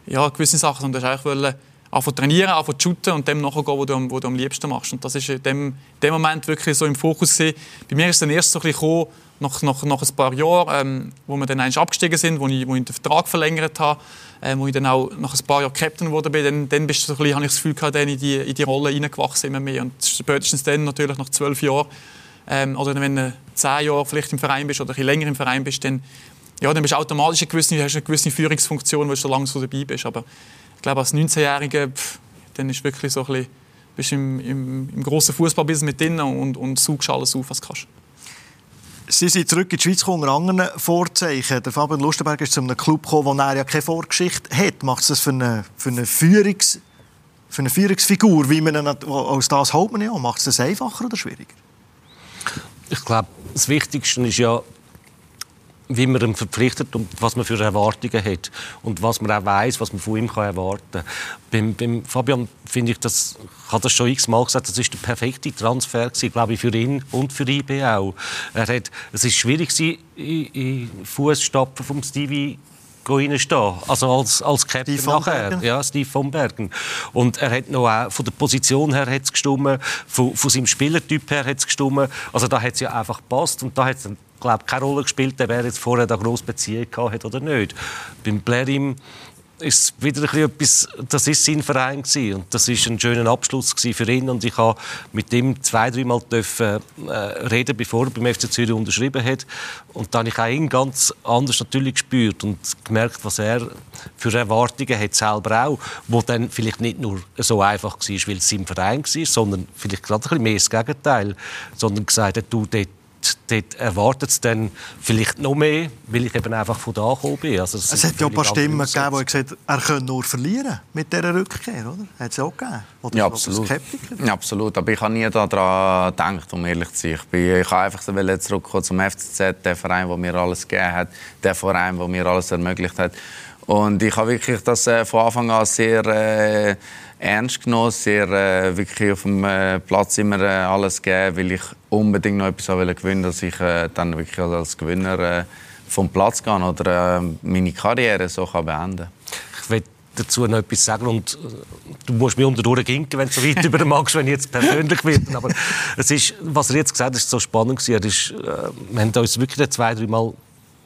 Speaker 3: ja, gewisse Sachen, sondern ich wollte einfach trainieren, einfach shooten und dem nachgehen, was du, was du am liebsten machst. Und das ist in dem, dem Moment wirklich so im Fokus gewesen. Bei mir ist dann erst so ein bisschen gekommen, nach, nach, nach ein paar Jahren, ähm, wo wir dann abgestiegen sind, wo ich, wo ich den Vertrag verlängert habe, äh, wo ich dann auch nach ein paar Jahren Captain bin, dann, dann bist du so ein bisschen, habe ich das Gefühl gehabt, dann in die, in die Rolle hineingewachsen immer mehr. Und spätestens dann natürlich nach zwölf Jahren, ähm, oder wenn du zehn Jahre vielleicht im Verein bist oder ein länger im Verein bist, dann, ja, dann bist du automatisch eine gewisse, hast eine gewisse Führungsfunktion, weil du so lange so dabei bist. Aber ich glaube, als 19-Jähriger, dann ist wirklich so ein bisschen, bist im, im, im grossen Fußballbusiness mit drin und, und saugst alles auf, was du kannst.
Speaker 1: Sie sind zurück in die Schweiz unter anderen Vorzeichen. Der Fabian Lustenberg ist zu einem Club gekommen, wo er ja keine Vorgeschichte hat. Macht es das für eine, für eine, Führungs, für eine Führungsfigur, wie man aus das hält man ja, macht es das einfacher oder schwieriger?
Speaker 5: Ich glaube, das Wichtigste ist ja, wie man ihn verpflichtet und was man für Erwartungen hat und was man auch weiß, was man von ihm kann erwarten kann. Beim, beim Fabian finde ich, das, ich habe das schon x-mal gesagt, das ist der perfekte Transfer gewesen, glaube ich, für ihn und für IB auch. Er hat, es ist schwierig gewesen, in, in Fußstapfen vom Stevie reinstehen. Also als, als Captain
Speaker 1: Steve von
Speaker 5: nachher.
Speaker 1: Bergen?
Speaker 5: Ja, Steve von Bergen. Und er hat noch auch, von der Position her hat es gestimmt, von, von seinem Spielertyp her hat es gestimmt. Also da hat es ja einfach gepasst und da hat es glaube keine Rolle gespielt, wer jetzt vorher da grosse Beziehung gehabt hat oder nicht. Beim Blerim ist wieder ein etwas, das ist sein Verein gewesen. und das ist ein schöner Abschluss für ihn und ich habe mit ihm zwei, dreimal dürfen äh, reden, bevor er beim FC Zürich unterschrieben hat und dann habe ich auch ihn ganz anders natürlich gespürt und gemerkt, was er für Erwartungen hat selber auch, wo dann vielleicht nicht nur so einfach war, weil es sein Verein war, sondern vielleicht gerade ein bisschen mehr das Gegenteil, sondern gesagt hat, du, dort dort erwartet es dann vielleicht noch mehr, weil ich eben einfach von da gekommen bin. Also
Speaker 1: Es hat ja ein paar Stimmen gegeben, die gesagt haben, er könnte nur verlieren mit dieser Rückkehr, oder? Hat es auch gegeben? Oder
Speaker 4: Ja, absolut.
Speaker 1: Skeptiker?
Speaker 4: Ja, absolut. Aber ich habe nie daran gedacht, um ehrlich zu sein. Ich, bin, ich habe einfach so zurückkommen zum FCZ, der Verein, der mir alles gegeben hat, der Verein, der mir alles ermöglicht hat. Und ich habe wirklich das äh, von Anfang an sehr äh, ernst genommen, sehr äh, wirklich auf dem äh, Platz immer äh, alles gegeben, weil ich unbedingt noch etwas wollte gewinnen, dass ich äh, dann wirklich als Gewinner äh, vom Platz gehe oder äh, meine Karriere so kann beenden.
Speaker 5: Ich will dazu noch etwas sagen und du musst mir unter ginken, wenn du so weit über magst, wenn ich jetzt persönlich werde. Aber es ist, was er jetzt gesagt hat, ist so spannend gewesen. Er wir haben uns wirklich zwei, drei Mal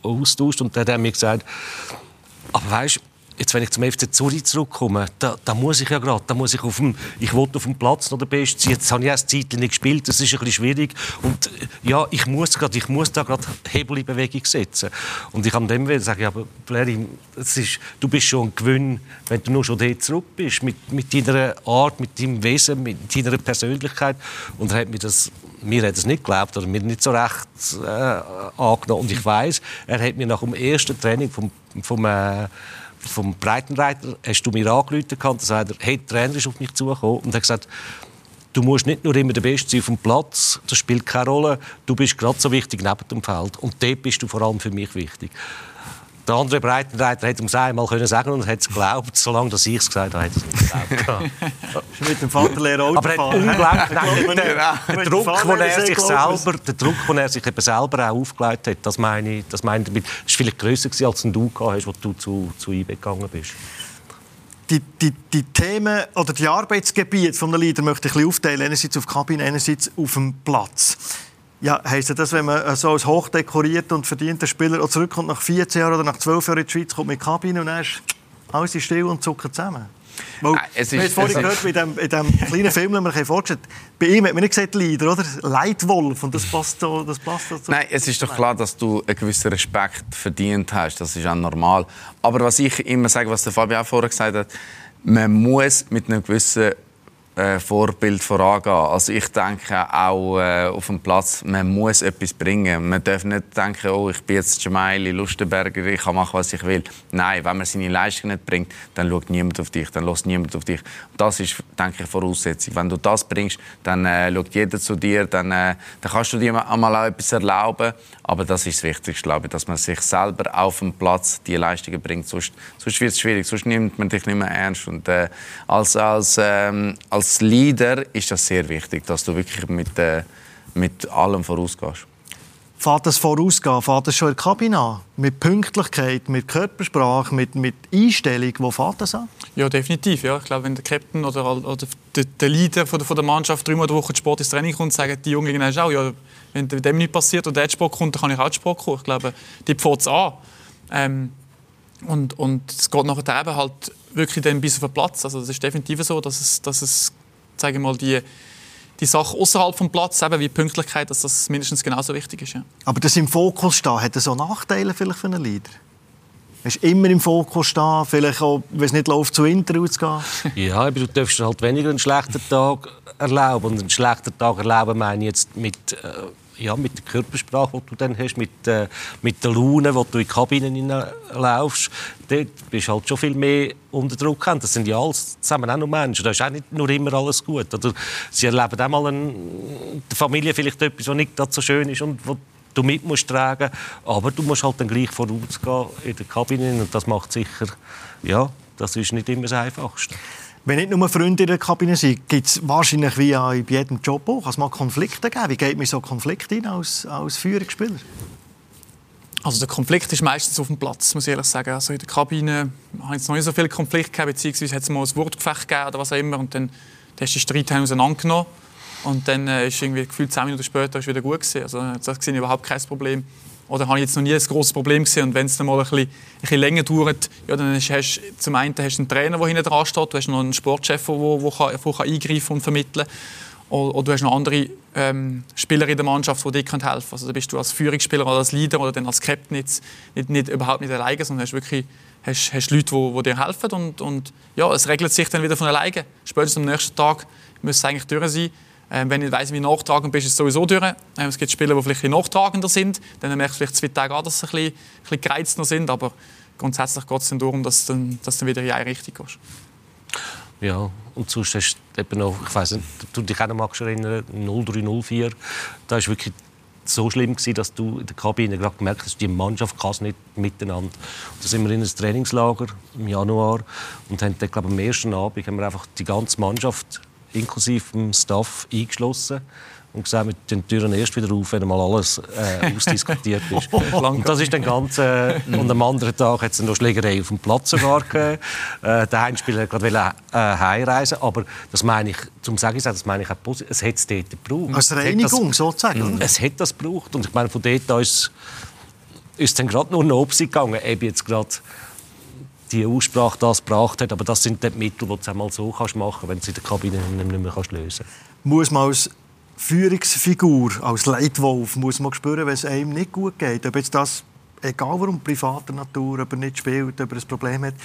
Speaker 5: austauscht und dann hat er mir gesagt, aber weißt, jetzt wenn ich zum FC Zürich zurückkomme, da, da muss ich ja gerade, da muss ich auf dem, ich wollte auf dem Platz noch der Beste sein. Jetzt habe ich erst Zeit nicht gespielt, das ist ein bisschen schwierig und äh, ja, ich muss gerade, ich muss da gerade Hebel in Bewegung setzen. Und ich habe dem will sagen, ja, aber Blairi, es ist, du bist schon ein Gewinn, wenn du nur schon dort zurück bist, mit, mit deiner Art, mit deinem Wesen, mit deiner Persönlichkeit. Und er hat mir das, mir hat es nicht geglaubt oder mir nicht so recht äh, angenommen. Und ich weiß, er hat mir nach dem ersten Training vom, vom äh, vom Breitenreiter hast du mir angerufen und sagt er, hey, der Trainer ist auf mich zugekommen und hat gesagt, du musst nicht nur immer der Beste sein auf dem Platz, das spielt keine Rolle, du bist gerade so wichtig neben dem Feld und dort bist du vor allem für mich wichtig. Der andere Breitenreiter hätte es einmal können sagen und hat es geglaubt, solange dass ich es gesagt habe, hat es nicht geglaubt.
Speaker 1: Ist mit dem Vaterlehrer Auto
Speaker 5: Aber er hat unglaublich nein, der, der, Druck, den er sich selber, der Druck, den er sich eben selber auch aufgelegt hat, das meine ich, das meine ich damit, ist vielleicht grösser gewesen, als du gehabt hast, als du zu, zu IB gegangen bist.
Speaker 1: Die, die, die Themen oder die Arbeitsgebiete von Leader möchte ich ein bisschen aufteilen. Einerseits auf Kabine, einerseits auf dem Platz. Ja, heisst das, wenn man so als hochdekorierter und verdienter Spieler auch zurückkommt nach 14 Jahren oder nach 12 Jahren in die Schweiz, kommt mit die Kabine und dann ist alles ist still und zuckert zusammen? Weil,
Speaker 4: Nein, es
Speaker 1: wir haben
Speaker 4: ist-
Speaker 1: vorhin gehört, in dem, in dem kleinen Film, den wir vorgestellt bei ihm hat man nicht gesagt Leader, oder? Leitwolf. Und das passt so, das passt so
Speaker 4: Nein, es ist doch klar, dass du einen gewissen Respekt verdient hast. Das ist auch normal. Aber was ich immer sage, was der Fabio auch vorher gesagt hat, man muss mit einem gewissen äh, Vorbild vorangehen. Also ich denke auch äh, auf dem Platz, man muss etwas bringen. Man darf nicht denken, oh, ich bin jetzt Jamaili, Lustenberger, ich kann machen, was ich will. Nein, wenn man seine Leistung nicht bringt, dann schaut niemand auf dich, dann lässt niemand auf dich. Das ist, denke ich, Voraussetzung. Wenn du das bringst, dann äh, schaut jeder zu dir, dann, äh, dann kannst du dir einmal auch etwas erlauben. Aber das ist das Wichtigste, glaube ich, dass man sich selber auf dem Platz die Leistungen bringt. Sonst, sonst wird es schwierig, sonst nimmt man dich nicht mehr ernst. Und, äh, als, als, ähm, als Leader ist das sehr wichtig, dass du wirklich mit, äh, mit allem vorausgehst.
Speaker 1: Fährt das vorausgehen? Fährt das schon in der Kabine an? Mit Pünktlichkeit, mit Körpersprache, mit, mit Einstellung? Wo fährt das an?
Speaker 3: Ja, definitiv. Ja. Ich glaube, wenn der Captain oder, oder der, der Leader von der, von der Mannschaft dreimal die Woche Sport ins Training kommt, sagen die Jungen genau auch, ja, wenn dem nichts passiert oder der Sport kommt, dann kann ich auch Sport kommen. Ich glaube, die fängt es an. Ähm, und, und es geht nachher eben halt wirklich dann bis auf den Platz. Also das ist definitiv so, dass es, dass es sage ich mal, die, die Sache außerhalb vom Platz, eben wie Pünktlichkeit, dass das mindestens genauso wichtig ist. Ja.
Speaker 1: Aber das im Fokus stehen, hat das so Nachteile vielleicht für einen Leader? Ist immer im Fokus stehen, vielleicht auch, wenn es nicht läuft, zu Interviews zu gehen?
Speaker 5: Ja, aber du darfst halt weniger einen schlechten Tag erlauben. Und einen schlechten Tag erlauben meine ich jetzt mit, äh, ja, mit der Körpersprache, die du dann hast, mit, äh, mit der Laune, wo du in die Kabinen laufst. Dort bist du halt schon viel mehr unter Druck. Das sind ja alles zusammen auch noch Menschen. Da ist auch nicht nur immer alles gut. Oder sie erleben auch mal in der Familie vielleicht etwas, was nicht so schön ist und wo du mit musst tragen, aber du musst halt dann gleich vorausgehen in der Kabine und das macht sicher, ja, das ist nicht immer das Einfachste.
Speaker 1: Wenn nicht nur Freunde in der Kabine sind, gibt es wahrscheinlich wie bei jedem Job auch, mal Konflikte geben. Wie geht man so Konflikte hin als, als Führungsspieler?
Speaker 3: Also der Konflikt ist meistens auf dem Platz, muss ich ehrlich sagen. Also in der Kabine habe ich noch nicht so viel Konflikt gehabt, beziehungsweise hat es mal ein Wortgefecht gegeben oder was auch immer und dann hast du den Streit auseinandergenommen und dann äh, ist irgendwie gefühlt zehn Minuten später ist wieder gut gewesen. Also das ich überhaupt kein Problem. Oder habe ich jetzt noch nie ein großes Problem gesehen und wenn es dann mal ein bisschen, ein bisschen länger dauert, ja, dann hast du zum einen hast einen Trainer, der hinten dran steht, du hast noch einen Sportchef, der, der, der, kann, der kann eingreifen und vermitteln oder, oder du hast noch andere ähm, Spieler in der Mannschaft, die dir helfen können. Also da bist du als Führungsspieler oder als Leader oder dann als Captain nicht, nicht, nicht überhaupt nicht alleine, sondern hast wirklich hast, hast Leute, die, die dir helfen und, und ja, es regelt sich dann wieder von alleine. Spätestens am nächsten Tag muss es eigentlich durch sein. Ähm, wenn du weiss, wie nachtragend bist, ist es sowieso durch. Ähm, es gibt Spieler, die vielleicht nachtragender sind. Dann merkst du vielleicht zwei Tage an, dass sie ein bisschen, ein bisschen gereizter sind. Aber grundsätzlich geht es darum, dass du dann, dass du wieder in eine Richtung gehst.
Speaker 5: Ja, und sonst hast du eben noch, ich weiss nicht, du dich auch noch magst erinnern, 0304, da war wirklich so schlimm gewesen, dass du in der Kabine gerade gemerkt hast, die Mannschaft kann es nicht miteinander. da sind wir in ein Trainingslager im Januar und haben dann, glaube ich, am ersten Abend haben wir einfach die ganze Mannschaft inklusive dem Staff eingeschlossen und gesagt, wir den Türen erst wieder auf, wenn mal alles äh, ausdiskutiert ist. und das ist dann ganz, äh, und am anderen Tag hat es noch Schlägerei auf dem Platz sogar gegeben. Äh, der Heimspieler wollte äh, heimreisen, aber das meine ich, zum sagen das meine ich auch positiv, es hat es dort gebraucht.
Speaker 1: Als Reinigung das, sozusagen?
Speaker 5: Es hat das gebraucht und ich meine, von dort an ist, ist es dann gerade nur noch Opsi gegangen, eben jetzt gerade die Aussprache das gebracht hat, aber das sind die Mittel, die du einmal so kannst machen, wenn du es in der Kabine nicht mehr kannst lösen.
Speaker 1: Muss man als Führungsfigur, als Leitwolf, muss man spüren, wenn es einem nicht gut geht. Ob jetzt das, egal warum, privater Natur, ob er nicht spielt, ob er ein Problem hat,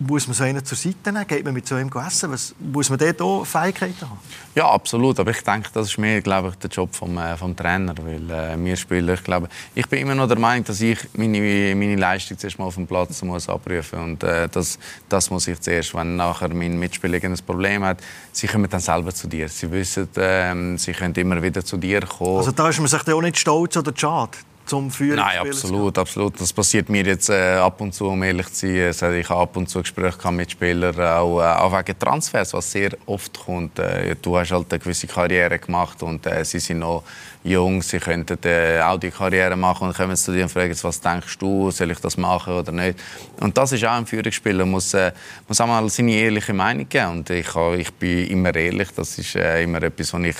Speaker 1: muss man so einen zur Seite nehmen? Geht man mit so einem essen? Was, muss man dort auch Fähigkeiten haben?
Speaker 4: Ja, absolut. Aber ich denke, das ist mehr glaube ich, der Job vom, äh, vom Trainer. Weil äh, wir Spieler, ich glaube, ich bin immer noch der Meinung, dass ich meine, meine Leistung zuerst mal auf dem Platz muss abrufen muss. Und äh, das, das muss ich zuerst. Wenn nachher mein Mitspieler ein Problem hat, sie kommen dann selber zu dir. Sie wissen, äh, sie können immer wieder zu dir kommen.
Speaker 1: Also da ist man sich auch nicht stolz oder schade? Zum Führen
Speaker 4: Nein, absolut, absolut. Das passiert mir jetzt äh, ab und zu, um ehrlich zu sein. Ich habe ab und zu Gespräche mit Spielern, auch, äh, auch wegen Transfers, was sehr oft kommt. Äh, du hast halt eine gewisse Karriere gemacht und äh, sie sind noch jung, sie könnten äh, auch die Karriere machen und kommen zu dir und fragen, was denkst du, soll ich das machen oder nicht? Und das ist auch ein Führungsspieler, muss, äh, muss auch mal seine ehrliche Meinung geben und ich, ich bin immer ehrlich, das ist äh, immer etwas, was ich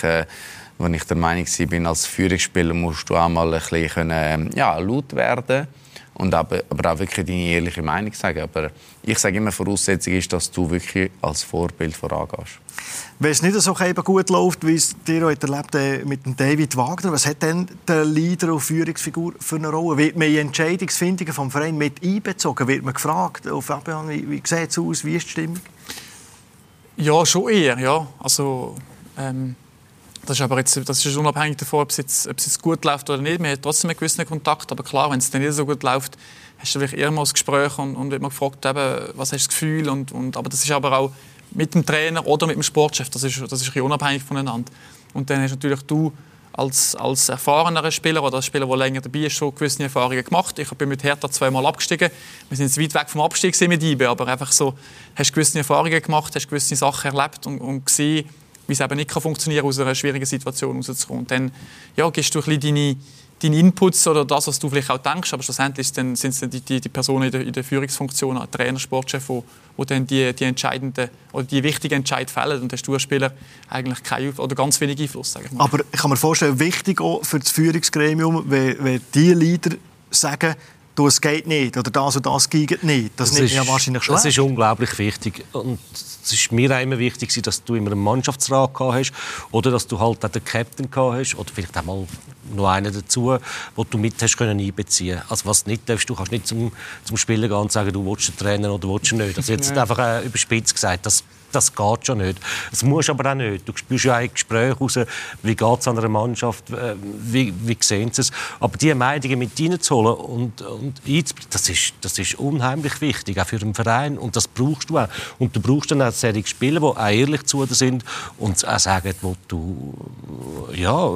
Speaker 4: wo ich der Meinung bin, als Führungsspieler musst du auch mal ein bisschen können, ja, laut werden und aber, aber auch wirklich deine ehrliche Meinung sagen. Aber ich sage immer, Voraussetzung ist, dass du wirklich als Vorbild vorangehst.
Speaker 1: Wenn es nicht so gut läuft, wie es dir heute erlebt äh, mit dem David Wagner, was hat denn der Leader und Führungsfigur für eine Rolle? Wird man in Entscheidungsfindungen vom Verein mit einbezogen? Wird man gefragt, oh Fabian, wie, wie sieht es aus, wie ist die Stimmung?
Speaker 3: Ja, schon eher, ja. Also, ähm das ist aber jetzt, das ist unabhängig davon, ob es, jetzt, ob es jetzt gut läuft oder nicht. Man hat trotzdem einen gewissen Kontakt. Aber klar, wenn es dann nicht so gut läuft, hast du vielleicht eher mal ein Gespräch und, und wird man gefragt, eben, was hast du das Gefühl? Und, und, aber das ist aber auch mit dem Trainer oder mit dem Sportchef. Das ist, das ist unabhängig voneinander. Und dann hast natürlich du als, als erfahrener Spieler oder als Spieler, der länger dabei ist, schon gewisse Erfahrungen gemacht. Ich bin mit Hertha zweimal abgestiegen. Wir sind jetzt weit weg vom Abstieg mit IBE, aber einfach so, hast gewisse Erfahrungen gemacht, hast gewisse Sachen erlebt und, und gesehen, wie es eben nicht kann funktionieren aus einer schwierigen Situation rauszukommen. Dann ja, gibst du ein bisschen deine, deine Inputs oder das, was du vielleicht auch denkst, aber schlussendlich sind es dann die, die, die, Personen in der, in der Führungsfunktion, der Trainer, Sportchef, wo, wo dann die, die entscheidenden oder die wichtigen Entscheidungen fällen und hast du als Spieler eigentlich keinen oder ganz wenig Einfluss. Sag ich
Speaker 1: mal. Aber ich kann mir vorstellen, wichtig auch für das Führungsgremium, wenn, wenn die Leader sagen, du, es geht nicht oder das und das geht nicht. Das, das ist ja wahrscheinlich schlecht.
Speaker 5: Das ist unglaublich wichtig. Und es ist mir auch immer wichtig, dass du immer einen Mannschaftsrat gehabt hast oder dass du halt auch den Captain gehabt hast oder vielleicht auch mal noch einen dazu, wo du mit hast können einbeziehen. Also was nicht darfst, du kannst nicht zum, zum Spieler gehen und sagen, du willst den Trainer oder willst ihn nicht. Also jetzt einfach äh, überspitzt gesagt, das das geht schon nicht. Das muss aber auch nicht. Du spürst ja ein Gespräch raus, wie geht es an einer Mannschaft, äh, wie, wie sehen sie es. Aber diese Meldungen mit reinzuholen und, und das ist, das ist unheimlich wichtig, auch für den Verein. Und das brauchst du auch. Und du brauchst dann auch solche Spieler, die auch ehrlich zu dir sind und auch sagen, wo du, ja,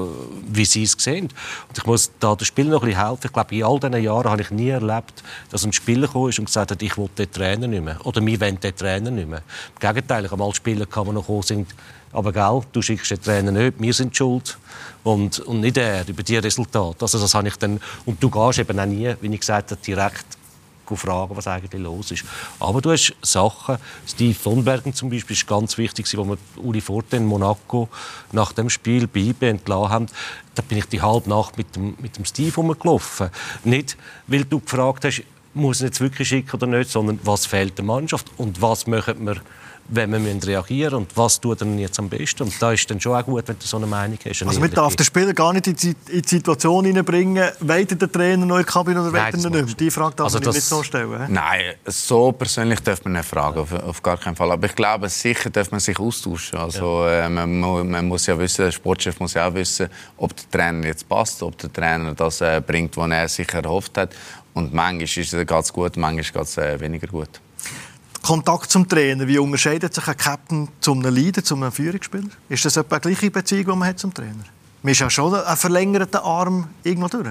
Speaker 5: wie sie es sehen. Und ich muss da den Spielern noch ein bisschen helfen. Ich glaube, in all diesen Jahren habe ich nie erlebt, dass ein Spieler gekommen ist und gesagt hat, ich will den Trainer nicht mehr. Oder wir wollen den Trainer nicht mehr. Im Gegenteil, ich habe mal Spieler gehabt, die noch gekommen sind, aber gell, du schickst den Trainer nicht, wir sind schuld. Und, und nicht er, über die Resultate. Also das habe ich dann, und du gehst eben auch nie, wie ich gesagt habe, direkt fragen, was eigentlich los ist. Aber du hast Sachen, Steve von Bergen zum Beispiel ist ganz wichtig, wo wir Uli Forte in Monaco nach dem Spiel IB entlassen haben. Da bin ich die halbe Nacht mit dem, mit dem Steve rumgelaufen. Nicht, weil du gefragt hast, muss er jetzt wirklich schicken oder nicht, sondern was fehlt der Mannschaft und was möchten wir wenn wir reagieren und was tut er jetzt am besten. Und da ist dann schon auch gut, wenn du so eine Meinung hast.
Speaker 1: Also man darf den Spieler gar nicht in die, Situation hineinbringen, weiter der Trainer noch in die Kabine oder weiter nicht Die Frage darf also man nicht so stellen. He?
Speaker 4: Nein, so persönlich darf man nicht fragen, auf, auf, gar keinen Fall. Aber ich glaube, sicher darf man sich austauschen. Also, ja. äh, man, man, muss ja wissen, der Sportchef muss ja auch wissen, ob der Trainer jetzt passt, ob der Trainer das äh, bringt, was er sich erhofft hat. Und manchmal geht es gut, manchmal geht es äh, weniger gut.
Speaker 1: Kontakt zum Trainer, wie unterscheidet sich ein Captain zu einem Leader, zu einem Führungsspieler? Ist das etwa die gleiche Beziehung, die man hat zum Trainer? Man ist ja schon ein verlängerter Arm irgendwo durch.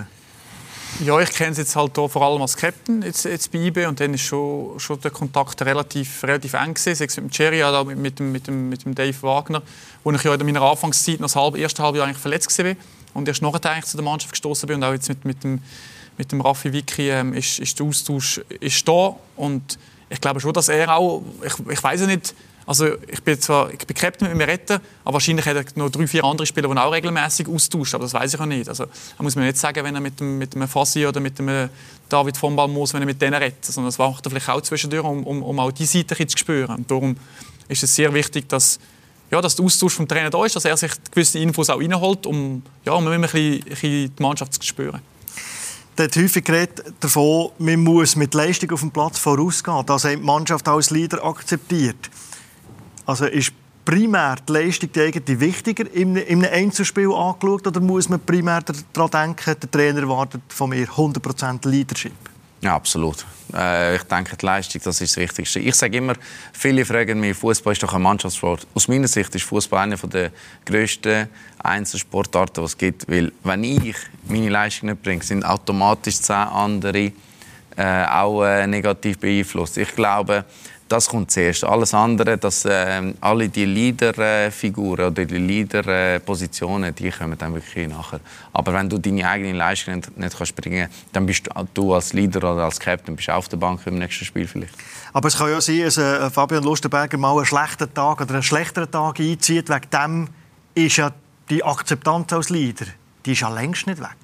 Speaker 3: Ja, ich kenne es jetzt halt hier vor allem als Captain jetzt, jetzt bei IB und dann ist schon, schon der Kontakt relativ, relativ eng gewesen, sei es mit dem Cherry oder mit, mit, mit, dem, mit dem Dave Wagner, wo ich ja in meiner Anfangszeit noch das halbe, erste halbe Jahr eigentlich verletzt war und erst nachher eigentlich zu der Mannschaft gestoßen bin und auch jetzt mit, mit dem mit dem Raffi Vicky ähm, ist, ist der Austausch ist da und ich glaube schon, dass er auch, ich, ich weiß ja nicht, also ich bin zwar ich bin Captain mit mir retten, aber wahrscheinlich hat er noch drei, vier andere Spieler, die auch regelmäßig austauschen, aber das weiß ich auch nicht. Also da muss man nicht sagen, wenn er mit dem, mit dem Fassi oder mit dem David von muss, wenn er mit denen rettet, sondern das macht er vielleicht auch zwischendurch, um, um, um auch diese Seite zu spüren. Und darum ist es sehr wichtig, dass, ja, dass der Austausch vom Trainer da ist, dass er sich gewisse Infos auch reinholt, um, ja, um ein bisschen, ein bisschen die Mannschaft zu spüren
Speaker 1: hat häufig geredet davon, man muss mit Leistung auf dem Platz vorausgehen. Das hat die Mannschaft als Leader akzeptiert. Also ist primär die Leistung die eigene wichtiger in einem Einzelspiel angeschaut oder muss man primär daran denken, der Trainer erwartet von mir 100% Leadership?
Speaker 4: Ja, absolut. Äh, ich denke, die Leistung das ist das Wichtigste. Ich sage immer, viele fragen mich, Fußball ist doch ein Mannschaftssport. Aus meiner Sicht ist Fußball eine der grössten Einzelsportarten, die es gibt. Weil, wenn ich meine Leistung nicht bringe, sind automatisch zehn andere äh, auch äh, negativ beeinflusst. Ich glaube, das kommt zuerst. Alles andere, dass äh, alle die Leaderfiguren oder die Leaderpositionen, die kommen dann wirklich nachher. Aber wenn du deine eigene Leistung nicht, nicht kannst bringen, dann bist du als Leader oder als Captain bist auf der Bank im nächsten Spiel vielleicht.
Speaker 1: Aber es kann ja sein, dass äh, Fabian Lustenberger mal einen schlechten Tag oder einen schlechteren Tag einzieht. Wegen dem ist ja die Akzeptanz als Leader, die ist ja längst nicht weg.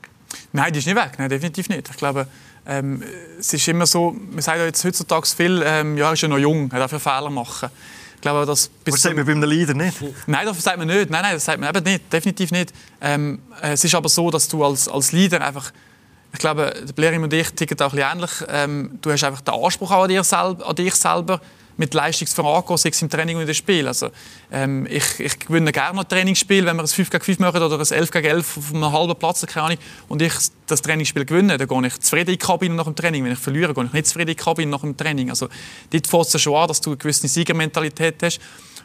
Speaker 3: Nein, die ist nicht weg, Nein, definitiv nicht. Ich glaube, ähm, es ist immer so, man sagt ja jetzt heutzutage viel, ähm, ja, er ist ja noch jung, er darf ja Fehler machen.
Speaker 1: Ich glaube, das, das sagt man bei einem Leader nicht.
Speaker 3: Nein, das sagt man nicht. Nein, nein, das sagt man eben nicht. Definitiv nicht. Ähm, es ist aber so, dass du als, als Leader einfach ich glaube, der Blerim und ich ticken auch ein bisschen ähnlich. Ähm, du hast einfach den Anspruch an, dir selber, an dich selber mit Leistungsverangehen, sei es im Training oder im Spiel. Also, ähm, ich, ich gewinne gerne ein Trainingsspiel, wenn wir ein 5 gegen 5 machen oder ein 11 gegen 11 auf einem halben Platz, keine Ahnung, und ich das Trainingsspiel gewinne, dann gehe ich zufrieden in die Kabine nach dem Training. Wenn ich verliere, gehe ich nicht zufrieden in die Kabine nach dem Training. Also, dort fängt es schon an, dass du eine gewisse Siegermentalität hast.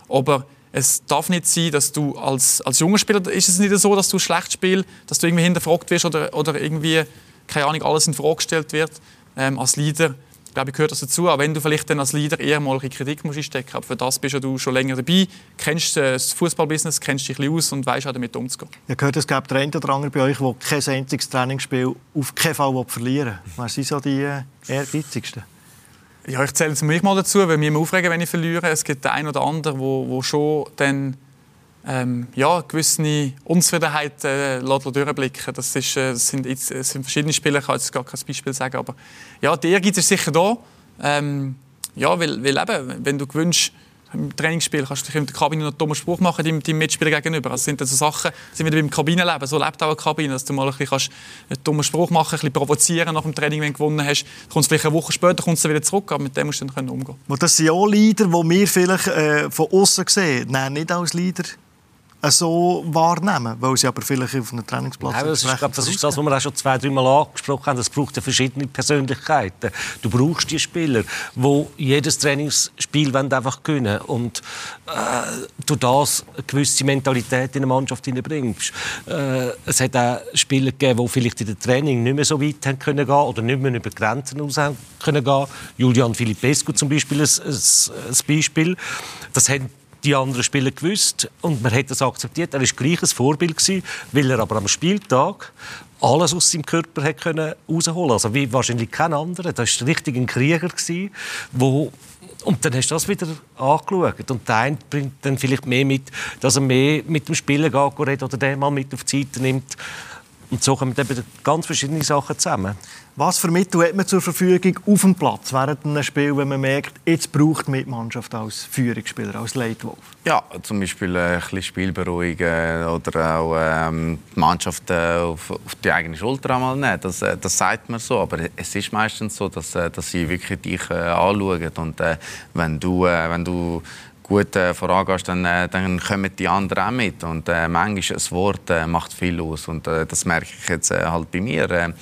Speaker 3: Aber es darf nicht sein, dass du als, als junger Spieler, ist es nicht so, dass du schlecht spielst, dass du irgendwie hinterfragt wirst oder, oder irgendwie, keine Ahnung, alles in Frage gestellt wird. Ähm, als Leader glaube ich, gehört das dazu. Auch wenn du vielleicht dann als Leader eher mal Kritik musst einstecken musst. für das bist ja du schon länger dabei, kennst äh, das Fußballbusiness, kennst dich ein bisschen aus und weißt auch damit umzugehen.
Speaker 1: Ich habe gehört, es gibt der eine oder andere bei euch, der kein einziges Trainingsspiel auf keinen Fall verlieren. Was sind so die äh, ehrgeizigsten?
Speaker 3: Ja, ich zähle es mich mal dazu, weil mich immer aufregen, wenn ich verliere. Es gibt den einen oder anderen, wo, wo schon dann ähm, ja, gewisse Unzufriedenheit äh, durchblicken das, ist, äh, das, sind, das sind verschiedene Spiele, ich kann jetzt gar kein Beispiel sagen, aber ja, der Ehrgeiz ist sicher da. Ähm, ja, weil, weil eben, wenn du gewünscht, im Trainingsspiel kannst du in der Kabine noch einen dummen Spruch machen deinem, deinem Mitspieler gegenüber. Das sind so Sachen, sind wieder beim Kabinenleben. So lebt auch eine Kabine, dass du mal ein bisschen einen dummen Spruch machen, ein bisschen provozieren nach dem Training, wenn du gewonnen hast. Du kommst vielleicht eine Woche später kommst du wieder zurück, aber mit dem musst du dann umgehen.
Speaker 1: Das sind auch Leader, die wir vielleicht äh, von außen sehen, nein, nicht als Leader so wahrnehmen, weil sie aber vielleicht auf einem Trainingsplatz
Speaker 5: Nein, das, ist, glaub, das ist das, was wir auch schon zwei, drei Mal angesprochen haben. Es braucht ja verschiedene Persönlichkeiten. Du brauchst die Spieler, die jedes Trainingsspiel einfach gewinnen Und äh, du das eine gewisse Mentalität in eine Mannschaft hineinbringst. Äh, es hat auch Spieler gegeben, die vielleicht in der Training nicht mehr so weit haben können gehen oder nicht mehr über Grenzen raus können gehen. Julian Filipescu zum Beispiel ein, ein, ein Beispiel. Das haben die anderen Spieler gewusst und man hat das akzeptiert. Er war gleich ein Vorbild gewesen, weil er aber am Spieltag alles aus seinem Körper hat können rausholen. Also wie wahrscheinlich kein anderer. Das war richtig ein Krieger gewesen, wo und dann hast du das wieder angeschaut. Und der eine bringt dann vielleicht mehr mit, dass er mehr mit dem Spieler geht oder den mal mit auf die Seite nimmt. Und so kommen eben ganz verschiedene Sachen zusammen.
Speaker 1: Was für Mittel hat man zur Verfügung auf dem Platz während einem Spiel, wenn man merkt, jetzt braucht man die Mannschaft als Führungsspieler, als Leitwolf?
Speaker 4: Ja, zum Beispiel äh, ein bisschen Spiel beruhigen oder auch ähm, die Mannschaft auf, auf, die eigene Schulter einmal nehmen. Das, äh, das sagt man so, aber es ist meistens so, dass, äh, dass sie wirklich dich anschauen und äh, wenn du, äh, wenn du gut äh, vorangehst, dann, äh, dann kommen die anderen auch mit. Und äh, manchmal ein Wort äh, macht viel aus. Und das merke ich jetzt halt bei mir.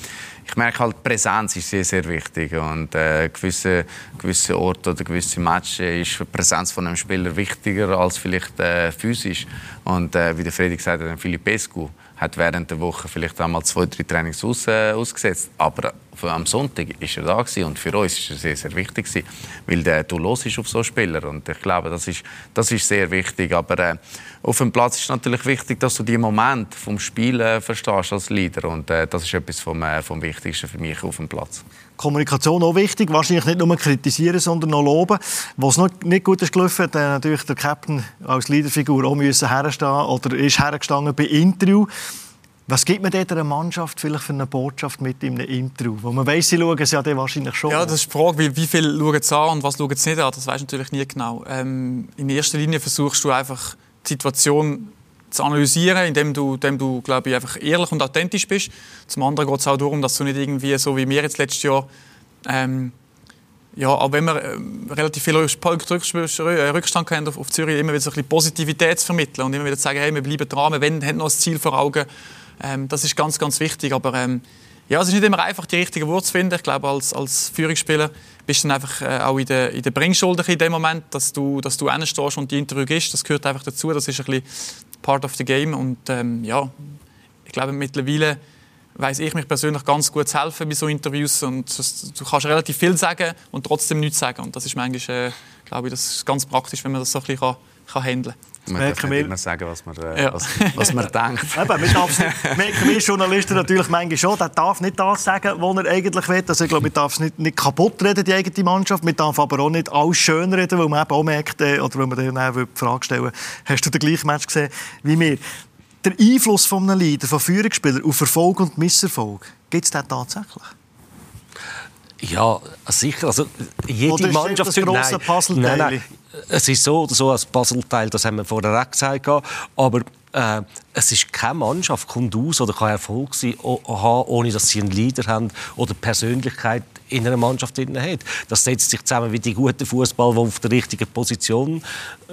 Speaker 4: Ich merke halt, Präsenz ist sehr, sehr wichtig. Und äh, gewisse, gewisse Orte oder gewisse Matches ist die Präsenz von einem Spieler wichtiger als vielleicht äh, physisch. Und äh, wie der Freddy gesagt hat, Philipp Pescu hat während der Woche vielleicht einmal zwei, drei Trainings aus, äh, ausgesetzt. Aber am Sonntag ist er da gewesen. und für uns ist er sehr, sehr wichtig gewesen, weil der, du los auf so Spieler und ich glaube, das ist, das ist sehr wichtig. Aber äh, auf dem Platz ist natürlich wichtig, dass du die Moment vom Spielen äh, verstehst als Leader und äh, das ist etwas vom, äh, vom Wichtigsten für mich auf dem Platz.
Speaker 1: Kommunikation auch wichtig, wahrscheinlich nicht nur kritisieren, sondern auch loben. Was noch nicht gut ist gelaufen, hat natürlich der Captain als Leaderfigur auch müssen herstehen oder ist hergestanden bei Interview. Was gibt man einer Mannschaft vielleicht für eine Botschaft mit in einem Interview? Wo man weiss, sie schauen es ja wahrscheinlich schon.
Speaker 3: Ja, das ist die Frage, wie, wie viel schauen sie an und was schauen sie nicht an. Das weißt du natürlich nie genau. Ähm, in erster Linie versuchst du einfach die Situation zu analysieren, indem du, indem du glaube ich, einfach ehrlich und authentisch bist. Zum anderen geht es auch darum, dass du nicht irgendwie, so wie wir jetzt letztes Jahr, ähm, ja, auch wenn wir äh, relativ viel Rückstand haben auf, auf Zürich, immer wieder so ein bisschen Positivität zu vermitteln und immer wieder zu sagen, hey, wir bleiben dran, wir haben noch ein Ziel vor Augen. Ähm, das ist ganz, ganz wichtig. Aber ähm, ja, es ist nicht immer einfach, die richtige Wurzel zu finden. Ich glaube, als, als Führungsspieler bist du dann einfach äh, auch in der, in der Bringschuld in dem Moment, dass du, dass du stehst und die Interview gibst. Das gehört einfach dazu. Das ist ein bisschen part of the game. Und ähm, ja, ich glaube, mittlerweile weiß ich mich persönlich ganz gut zu helfen bei so Interviews. Und du kannst relativ viel sagen und trotzdem nichts sagen. Und das ist manchmal, äh, glaube ich, das ganz praktisch, wenn man das so ein bisschen kann, kann handeln kann.
Speaker 4: Man darf nicht immer sagen, was man, äh, ja. was, was man denkt.
Speaker 1: Eben, darf merken wir Journalisten natürlich manchmal schon, der darf nicht das sagen, was er eigentlich will. Also ich glaube, man darf es nicht, nicht kaputt reden, die eigene Mannschaft. Man darf aber auch nicht alles schön reden, weil man eben auch merkt, äh, oder wenn man dann die Frage stellen hast du den gleichen Match gesehen wie wir? Der Einfluss von einem Leader, von Führungsspielern auf Erfolg und Misserfolg, gibt es den tatsächlich?
Speaker 5: Ja, sicher. Also, jede oder Mannschaft...
Speaker 1: Ist das nein, nein, nein,
Speaker 5: es ist so oder so als Puzzleteil, das haben wir vorher auch gesagt. Aber äh, es ist keine Mannschaft, kommt aus oder kann Erfolg sein, haben, ohne dass sie einen Leader haben oder Persönlichkeit in einer Mannschaft hat. Das setzt sich zusammen wie die guten Fußball, die auf der richtigen Position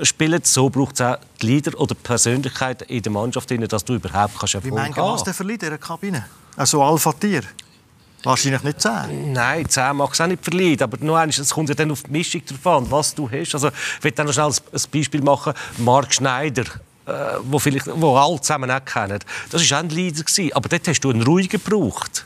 Speaker 5: spielen. So braucht es auch die Leader oder Persönlichkeit in der Mannschaft, dass du überhaupt kannst Erfolg.
Speaker 1: Wie meinst du, was für Leader in der Kabine? Also Alpha-Tier? Wahrscheinlich nicht 10.
Speaker 5: Nein, 10 mag es auch nicht verlieren. Aber nur eines, es kommt ja dann auf die Mischung drauf an, was du hast. Also, ich will dann noch schnell ein Beispiel machen. Mark Schneider, äh, wo, vielleicht, wo alle zusammen auch kennen. Das war auch ein Leader. Aber dort hast du einen ruhigen gebraucht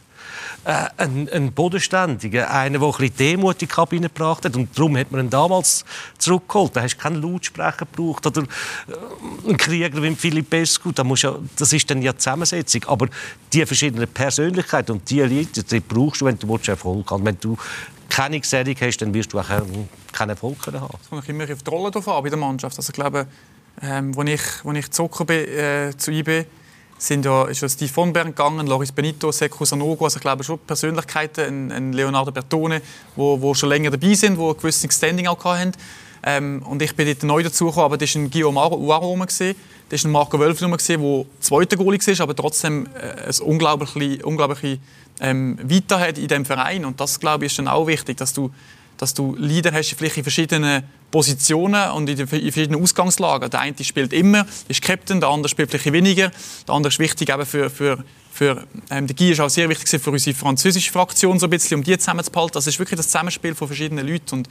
Speaker 5: äh, ein, ein Bodenständiger, einer, der ein bisschen Demut in die Kabine gebracht hat. Und darum hat man ihn damals zurückgeholt. Da hast du keinen Lautsprecher gebraucht oder äh, einen Krieger wie Philipp Pescu. Da ja, das ist dann ja die Zusammensetzung. Aber die verschiedenen Persönlichkeiten und die Leute, die brauchst du, wenn du Erfolg hast. Wenn du keine Gesellig hast, dann wirst du auch keinen Erfolg haben.
Speaker 3: Es kommt immer auf die Rolle an bei der Mannschaft. Also ich glaube, ähm, als ich, als ich zurück bin, äh, zu IB sind ja, ist ja Steve von Bern gegangen, Loris Benito, Sekou Sanogo, also ich glaube schon Persönlichkeiten, ein, ein Leonardo Bertone, wo, wo schon länger dabei sind, wo ein gewisses Standing auch hatten. Ähm, und ich bin dort neu dazugekommen, aber das war ein Guillaume Uaro das war ein Marco Wölf der zweiter Goalie war, aber trotzdem äh, ein unglaubliche, unglaubliche ähm, Vita hat in diesem Verein. Und das, glaube ich, ist dann auch wichtig, dass du dass du Leader hast vielleicht in verschiedenen Positionen und in verschiedenen Ausgangslagen. Der eine spielt immer, ist Captain, der andere spielt vielleicht weniger. Der andere ist wichtig eben für, für für ähm, der Guy ist auch sehr wichtig für unsere französische Fraktion, so ein bisschen, um die zusammenzuhalten. Das ist wirklich das Zusammenspiel von verschiedenen Leuten. Und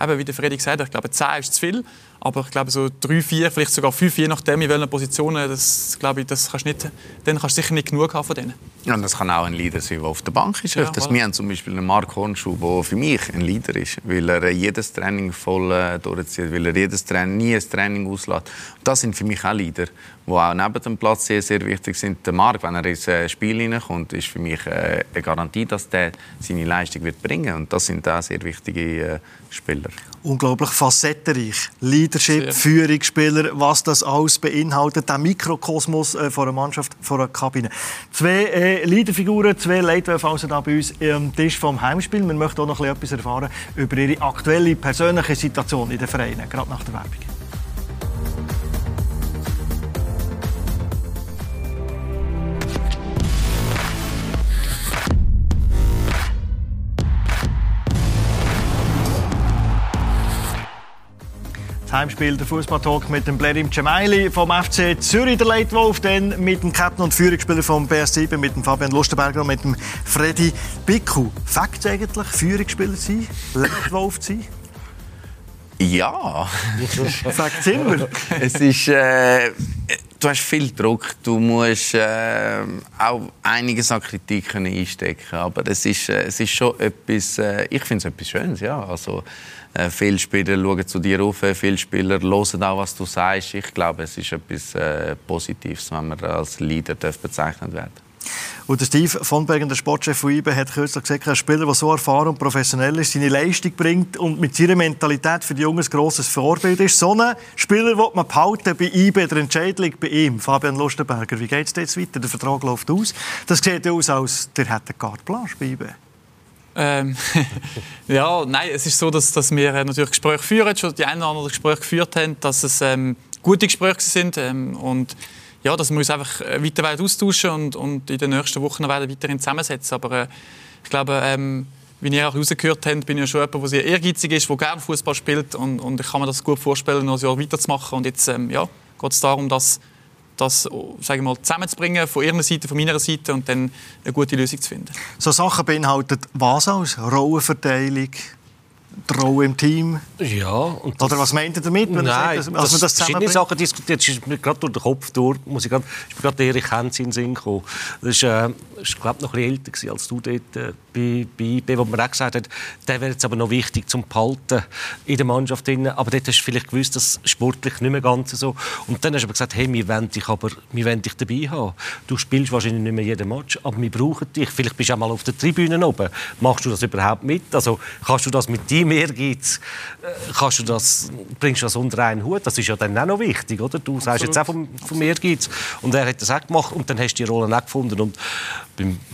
Speaker 3: eben, wie der Freddy gesagt hat, ich glaube, zehn ist zu viel. Aber ich glaube, so drei, vier, vielleicht sogar fünf, je nachdem, in welchen Positionen, das, glaube ich, das kannst nicht, dann kannst du sicher nicht genug haben von denen.
Speaker 4: Ja, und das kann auch ein Leader sein, der auf der Bank ist. Ja, das, wir haben zum Beispiel einen Mark Hornschuh, der für mich ein Leader ist, weil er jedes Training voll äh, durchzieht, weil er jedes Training, nie ein Training auslässt. Das sind für mich auch Leader, die auch neben dem Platz sehr, sehr wichtig sind. Der Mark, wenn er ins äh, Spiel hineinkommt, ist für mich äh, eine Garantie, dass er seine Leistung wird bringen wird. Und das sind auch sehr wichtige Spieler
Speaker 1: unglaublich facettenreich. Leadership, Sehr. Führungsspieler, was das alles beinhaltet, der Mikrokosmos äh, von einer Mannschaft, von einer Kabine. Zwei äh, Leaderfiguren, zwei Leitwölfe also da bei uns am Tisch vom Heimspiel. Wir möchten auch noch etwas erfahren über ihre aktuelle persönliche Situation in den Vereinen, gerade nach der Werbung. Heimspiel der Fußballtalk mit dem Blerim Cemaili vom FC Zürich, der Leitwolf, dann mit dem Captain und Führungsspieler vom BS7, mit dem Fabian Lustenberger und mit dem Freddy Bicku. Fakt eigentlich, Führungsspieler sein, Leitwolf sein?
Speaker 4: Ja.
Speaker 1: Sagt immer.
Speaker 4: es ist, äh, du hast viel Druck. Du musst äh, auch einiges an Kritik einstecken. Aber es ist, äh, es ist schon etwas, äh, ich finde es etwas Schönes. Ja. Also, äh, viele Spieler schauen zu dir auf, viele Spieler hören auch, was du sagst. Ich glaube, es ist etwas äh, Positives, wenn man als Leader bezeichnet werden
Speaker 1: und der Steve von Bergen, der Sportchef von IBE, hat kürzlich gesagt, ein Spieler, der so erfahren und professionell ist, seine Leistung bringt und mit seiner Mentalität für die Jungs ein grosses Vorbild ist. So einen Spieler will man behalten bei IBE. Der Entscheid liegt bei ihm, Fabian Lustenberger. Wie geht es jetzt weiter? Der Vertrag läuft aus. Das sieht aus, als der hätte Carte Blanche bei IBE.
Speaker 3: Ähm, ja, nein, es ist so, dass, dass wir äh, natürlich Gespräche führen, schon die einen oder anderen Gespräche geführt haben, dass es ähm, gute Gespräche sind ähm, und ja, dass wir uns einfach äh, weiter austauschen und, und in den nächsten Wochen werden weiterhin zusammensetzen. Aber äh, ich glaube, ähm, wie ihr auch rausgehört habt, bin ich ja schon jemand, der sehr ehrgeizig ist, der gerne Fußball spielt und, und ich kann mir das gut vorstellen, noch ein Jahr weiterzumachen. Und jetzt ähm, ja, geht es darum, dass das sagen mal, zusammenzubringen, von ihrer Seite, von meiner Seite und dann eine gute Lösung zu finden.
Speaker 1: So Sachen beinhalten was aus? Rollenverteilung, die Rolle im Team?
Speaker 5: Ja. Und
Speaker 1: Oder was meint ihr damit?
Speaker 5: Wenn Nein, dass, dass das, das verschiedene Sachen diskutiert. ist mir gerade durch den Kopf durch. Muss ich grad, ist mir gerade Erich Henz in den Sinn gekommen. Das war, äh, ist, glaube noch ein bisschen älter als du dort äh, bei, bei IB, wo man auch gesagt hat, der wäre jetzt aber noch wichtig zum Behalten in der Mannschaft. Drin. Aber dort hast du vielleicht gewusst, dass sportlich nicht mehr ganz so. Und dann hast du aber gesagt, hey, wir wollen dich, aber, wir wollen dich dabei haben. Du spielst wahrscheinlich nicht mehr jeden Match, aber wir brauchen dich. Vielleicht bist du auch mal auf der Tribüne oben. Machst du das überhaupt mit? Also kannst du das mit deinem Ehrgeiz, äh, kannst du das, bringst du das unter einen Hut? Das ist ja dann auch noch wichtig, oder? Du Absolut. sagst jetzt auch vom, vom Ehrgeiz. Und er hat das auch gemacht und dann hast du die Rolle auch gefunden. Und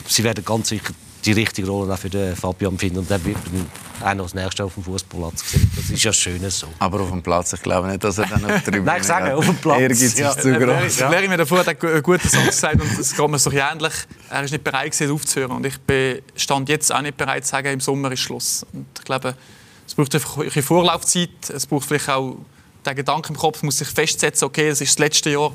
Speaker 5: sie werden ganz sicher die richtige Rolle auch für den Fabian finden. Und dann wird man auch noch das nächste auf dem Fußballplatz gesehen. Das ist ja schön so.
Speaker 4: Aber auf dem Platz, ich glaube nicht, dass er dann auf der
Speaker 5: Nein, ich sage, auf dem Platz.
Speaker 3: Ehrgeiz ja. ist zu groß. Ja. Larry mir davor hat einen guten Satz gesagt und es geht mir so ähnlich. Er ist nicht bereit aufzuhören und ich bin, stand jetzt auch nicht bereit zu sagen, im Sommer ist Schluss. Und ich glaube, braucht einfach eine Vorlaufzeit, es braucht vielleicht auch der Gedanke im Kopf muss sich festsetzen, okay, es ist das letzte Jahr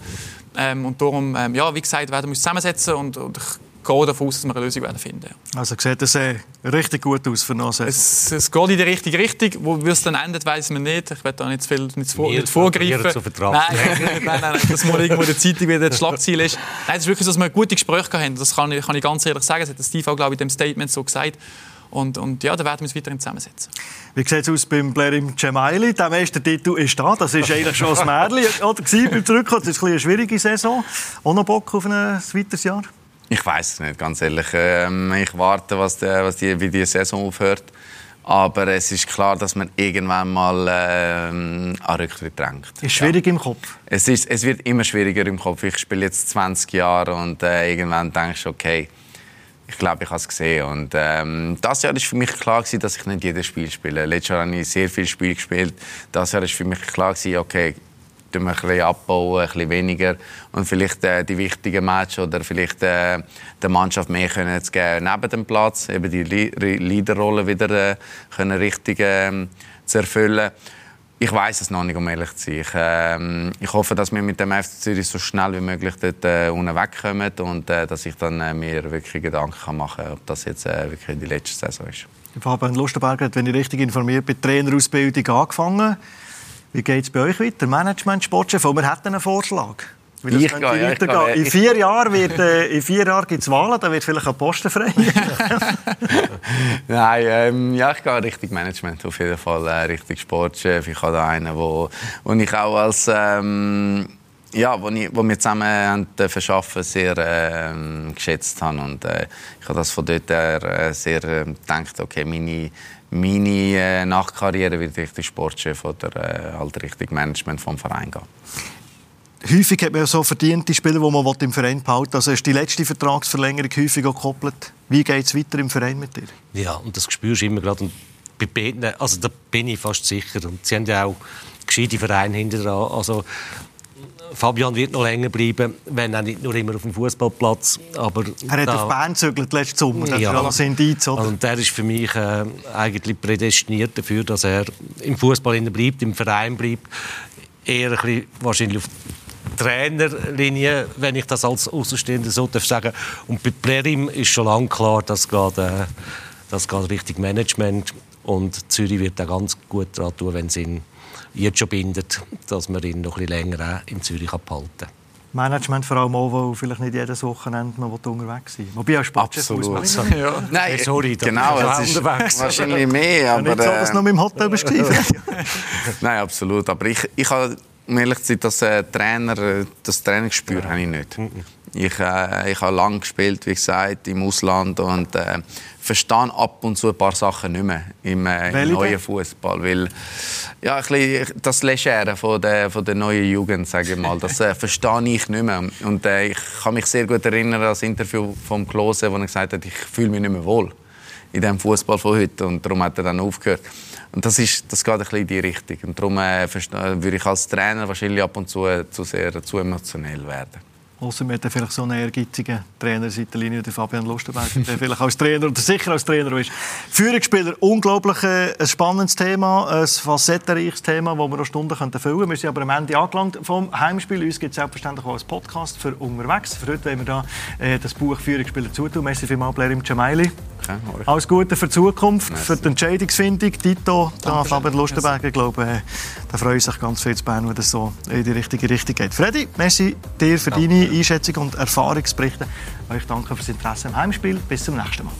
Speaker 3: ähm, und darum, ähm, ja, wie gesagt, werden wir uns zusammensetzen und, und ich gehe davon aus, dass wir eine Lösung werden finden
Speaker 1: Also sieht das äh, richtig gut aus für
Speaker 3: Nase. Es, es geht in die richtige Richtung. Wo es dann endet, weiß man nicht. Ich werde da nicht zu viel nicht, vor, nicht vorgreifen.
Speaker 5: Nein,
Speaker 3: nein, nein, nein, das muss irgendwo in der Zeitung wieder das Schlagziel ist. Nein, es ist wirklich, dass wir gute Gespräche haben. Das kann ich, kann ich ganz ehrlich sagen. Das hat Steve auch, glaube ich, in dem Statement so gesagt. Und, und ja, da werden wir uns weiterhin zusammensetzen.
Speaker 1: Wie sieht es aus beim im Cemaili? Der Meistertitel ist da. Das ist eigentlich schon ein Märchen oder, beim Zurückkommen. Das ist eine schwierige Saison. Auch noch Bock auf ein weiteres Jahr?
Speaker 4: Ich weiß es nicht, ganz ehrlich. Ähm, ich warte, was die, was die, wie die Saison aufhört. Aber es ist klar, dass man irgendwann mal ähm, an Rücktritt drängt.
Speaker 1: Ist schwierig ja. im Kopf?
Speaker 4: Es, ist, es wird immer schwieriger im Kopf. Ich spiele jetzt 20 Jahre und äh, irgendwann denkst du, okay, ich glaube, ich habe es gesehen. Und ähm, das Jahr war für mich klar, gewesen, dass ich nicht jedes Spiel spiele. Letztes Jahr habe ich sehr viele Spiele gespielt. Das Jahr war für mich klar, gewesen, okay, tun wir ein bisschen abbauen, ein bisschen weniger und vielleicht äh, die wichtigen Matches oder vielleicht äh, der Mannschaft mehr können zu geben neben dem Platz, eben die Leaderrolle wieder äh, können richtig äh, zu erfüllen. Ich weiß es noch nicht, um ehrlich zu sein. Ich, äh, ich hoffe, dass wir mit dem FC Zürich so schnell wie möglich dort äh, unten wegkommen und äh, dass ich dann äh, mir wirklich Gedanken machen kann, ob das jetzt äh, wirklich die letzte Saison ist.
Speaker 1: Fabian Lustenberger hat, wenn ich richtig informiert bin, Trainerausbildung angefangen. Wie geht es bei euch weiter? Management, Sportchef, wir hätten einen Vorschlag. Wie ich gehe, ja, ich gehe. In vier Jahren wird, äh, in vier Jahren gibt es Wahlen, dann wird vielleicht ein Posten frei.
Speaker 4: Nein, ähm, ja, ich gehe Richtung Management, auf jeden Fall äh, Richtung Sportchef. Ich habe da einen, wo, wo ich auch als ähm, ja, wo, ich, wo wir zusammen haben, äh, verschaffen sehr äh, geschätzt haben und äh, ich habe das von dort her äh, sehr äh, gedacht, okay, meine meine äh, Nachkarriere wird Richtung Sportchef oder äh, halt Richtung Management vom Verein gehen
Speaker 1: häufig hat man ja so verdiente Spieler, die man im Verein behalten Also ist die letzte Vertragsverlängerung häufig auch gekoppelt. Wie geht es weiter im Verein mit dir?
Speaker 5: Ja, und das spürst du immer gerade. bei beiden, also da bin ich fast sicher. Und sie haben ja auch gescheite Vereine hinter dran. Also, Fabian wird noch länger bleiben, wenn auch nicht nur immer auf dem Fußballplatz. Aber
Speaker 1: er hat da, auf Bern gezögert letzten Sommer, das ja, ist alles Indiz, oder?
Speaker 5: Und er ist für mich äh, eigentlich prädestiniert dafür, dass er im Fußball bleibt, im Verein bleibt. Eher ein bisschen wahrscheinlich auf Trainerlinie, wenn ich das als Außenstehender so darf sagen. Und bei Plerim ist schon lange klar, dass geht, äh, das geht Richtung Management und Zürich wird da ganz gut daran tun, wenn sie ihn jetzt schon bindet, dass man ihn noch ein bisschen länger in Zürich behalten kann.
Speaker 1: Management vor allem auch, weil vielleicht nicht jedes Wochenende man unterwegs sein Wobei auch Sportchef
Speaker 4: muss man. Ja. Nein, sorry, genau, es ist unterwegs. wahrscheinlich mehr. Aber,
Speaker 1: ja, nicht so, dass du noch mit dem Hotel bist.
Speaker 4: Nein, absolut. Aber ich, ich habe um ehrlich zu sein, das, äh, Trainer, äh, das Trainingsgespür ja. habe ich nicht. Mhm. Ich, äh, ich habe lange gespielt, wie gesagt, im Ausland und äh, verstehe ab und zu ein paar Sachen nicht mehr im, äh, im neuen Fußball, weil ja, ein bisschen das Legere von der, von der neuen Jugend, sage ich mal, das äh, verstehe ich nicht mehr. Und äh, ich kann mich sehr gut erinnern an das Interview von Klose, wo er gesagt hat, ich fühle mich nicht mehr wohl in dem Fußball von heute und darum hat er dann aufgehört. Und das, ist, das geht ein bisschen in die Richtung. Und darum äh, würde ich als Trainer wahrscheinlich ab und zu, äh, zu sehr zu emotionell werden.
Speaker 1: Außer wir vielleicht so einen ehrgeizigen Trainer Seitenlinie, der Fabian Lustenberg, der vielleicht als Trainer oder sicher als Trainer ist. Führungsspieler, unglaublich äh, ein spannendes Thema, ein facettenreiches Thema, das wir noch Stunden füllen können. Wir sind aber am Ende angelangt vom Heimspiel. Uns gibt es selbstverständlich auch einen Podcast für unterwegs. Für heute wollen wir da, äh, das Buch Führungsspieler zutun. Merci vielmals, Blair im Jamaili. Okay, Alles Gute für die Zukunft, Merci. für die Entscheidungsfindung. Tito, da Fabian Lustenberg, ich glaube, äh, da freuen sich ganz viel zu Bern, wenn das so in die richtige Richtung geht. Freddy, merci dir für Danke. deine Einschätzung und Erfahrungsberichte. Ich danke fürs Interesse am Heimspiel. Bis zum nächsten Mal.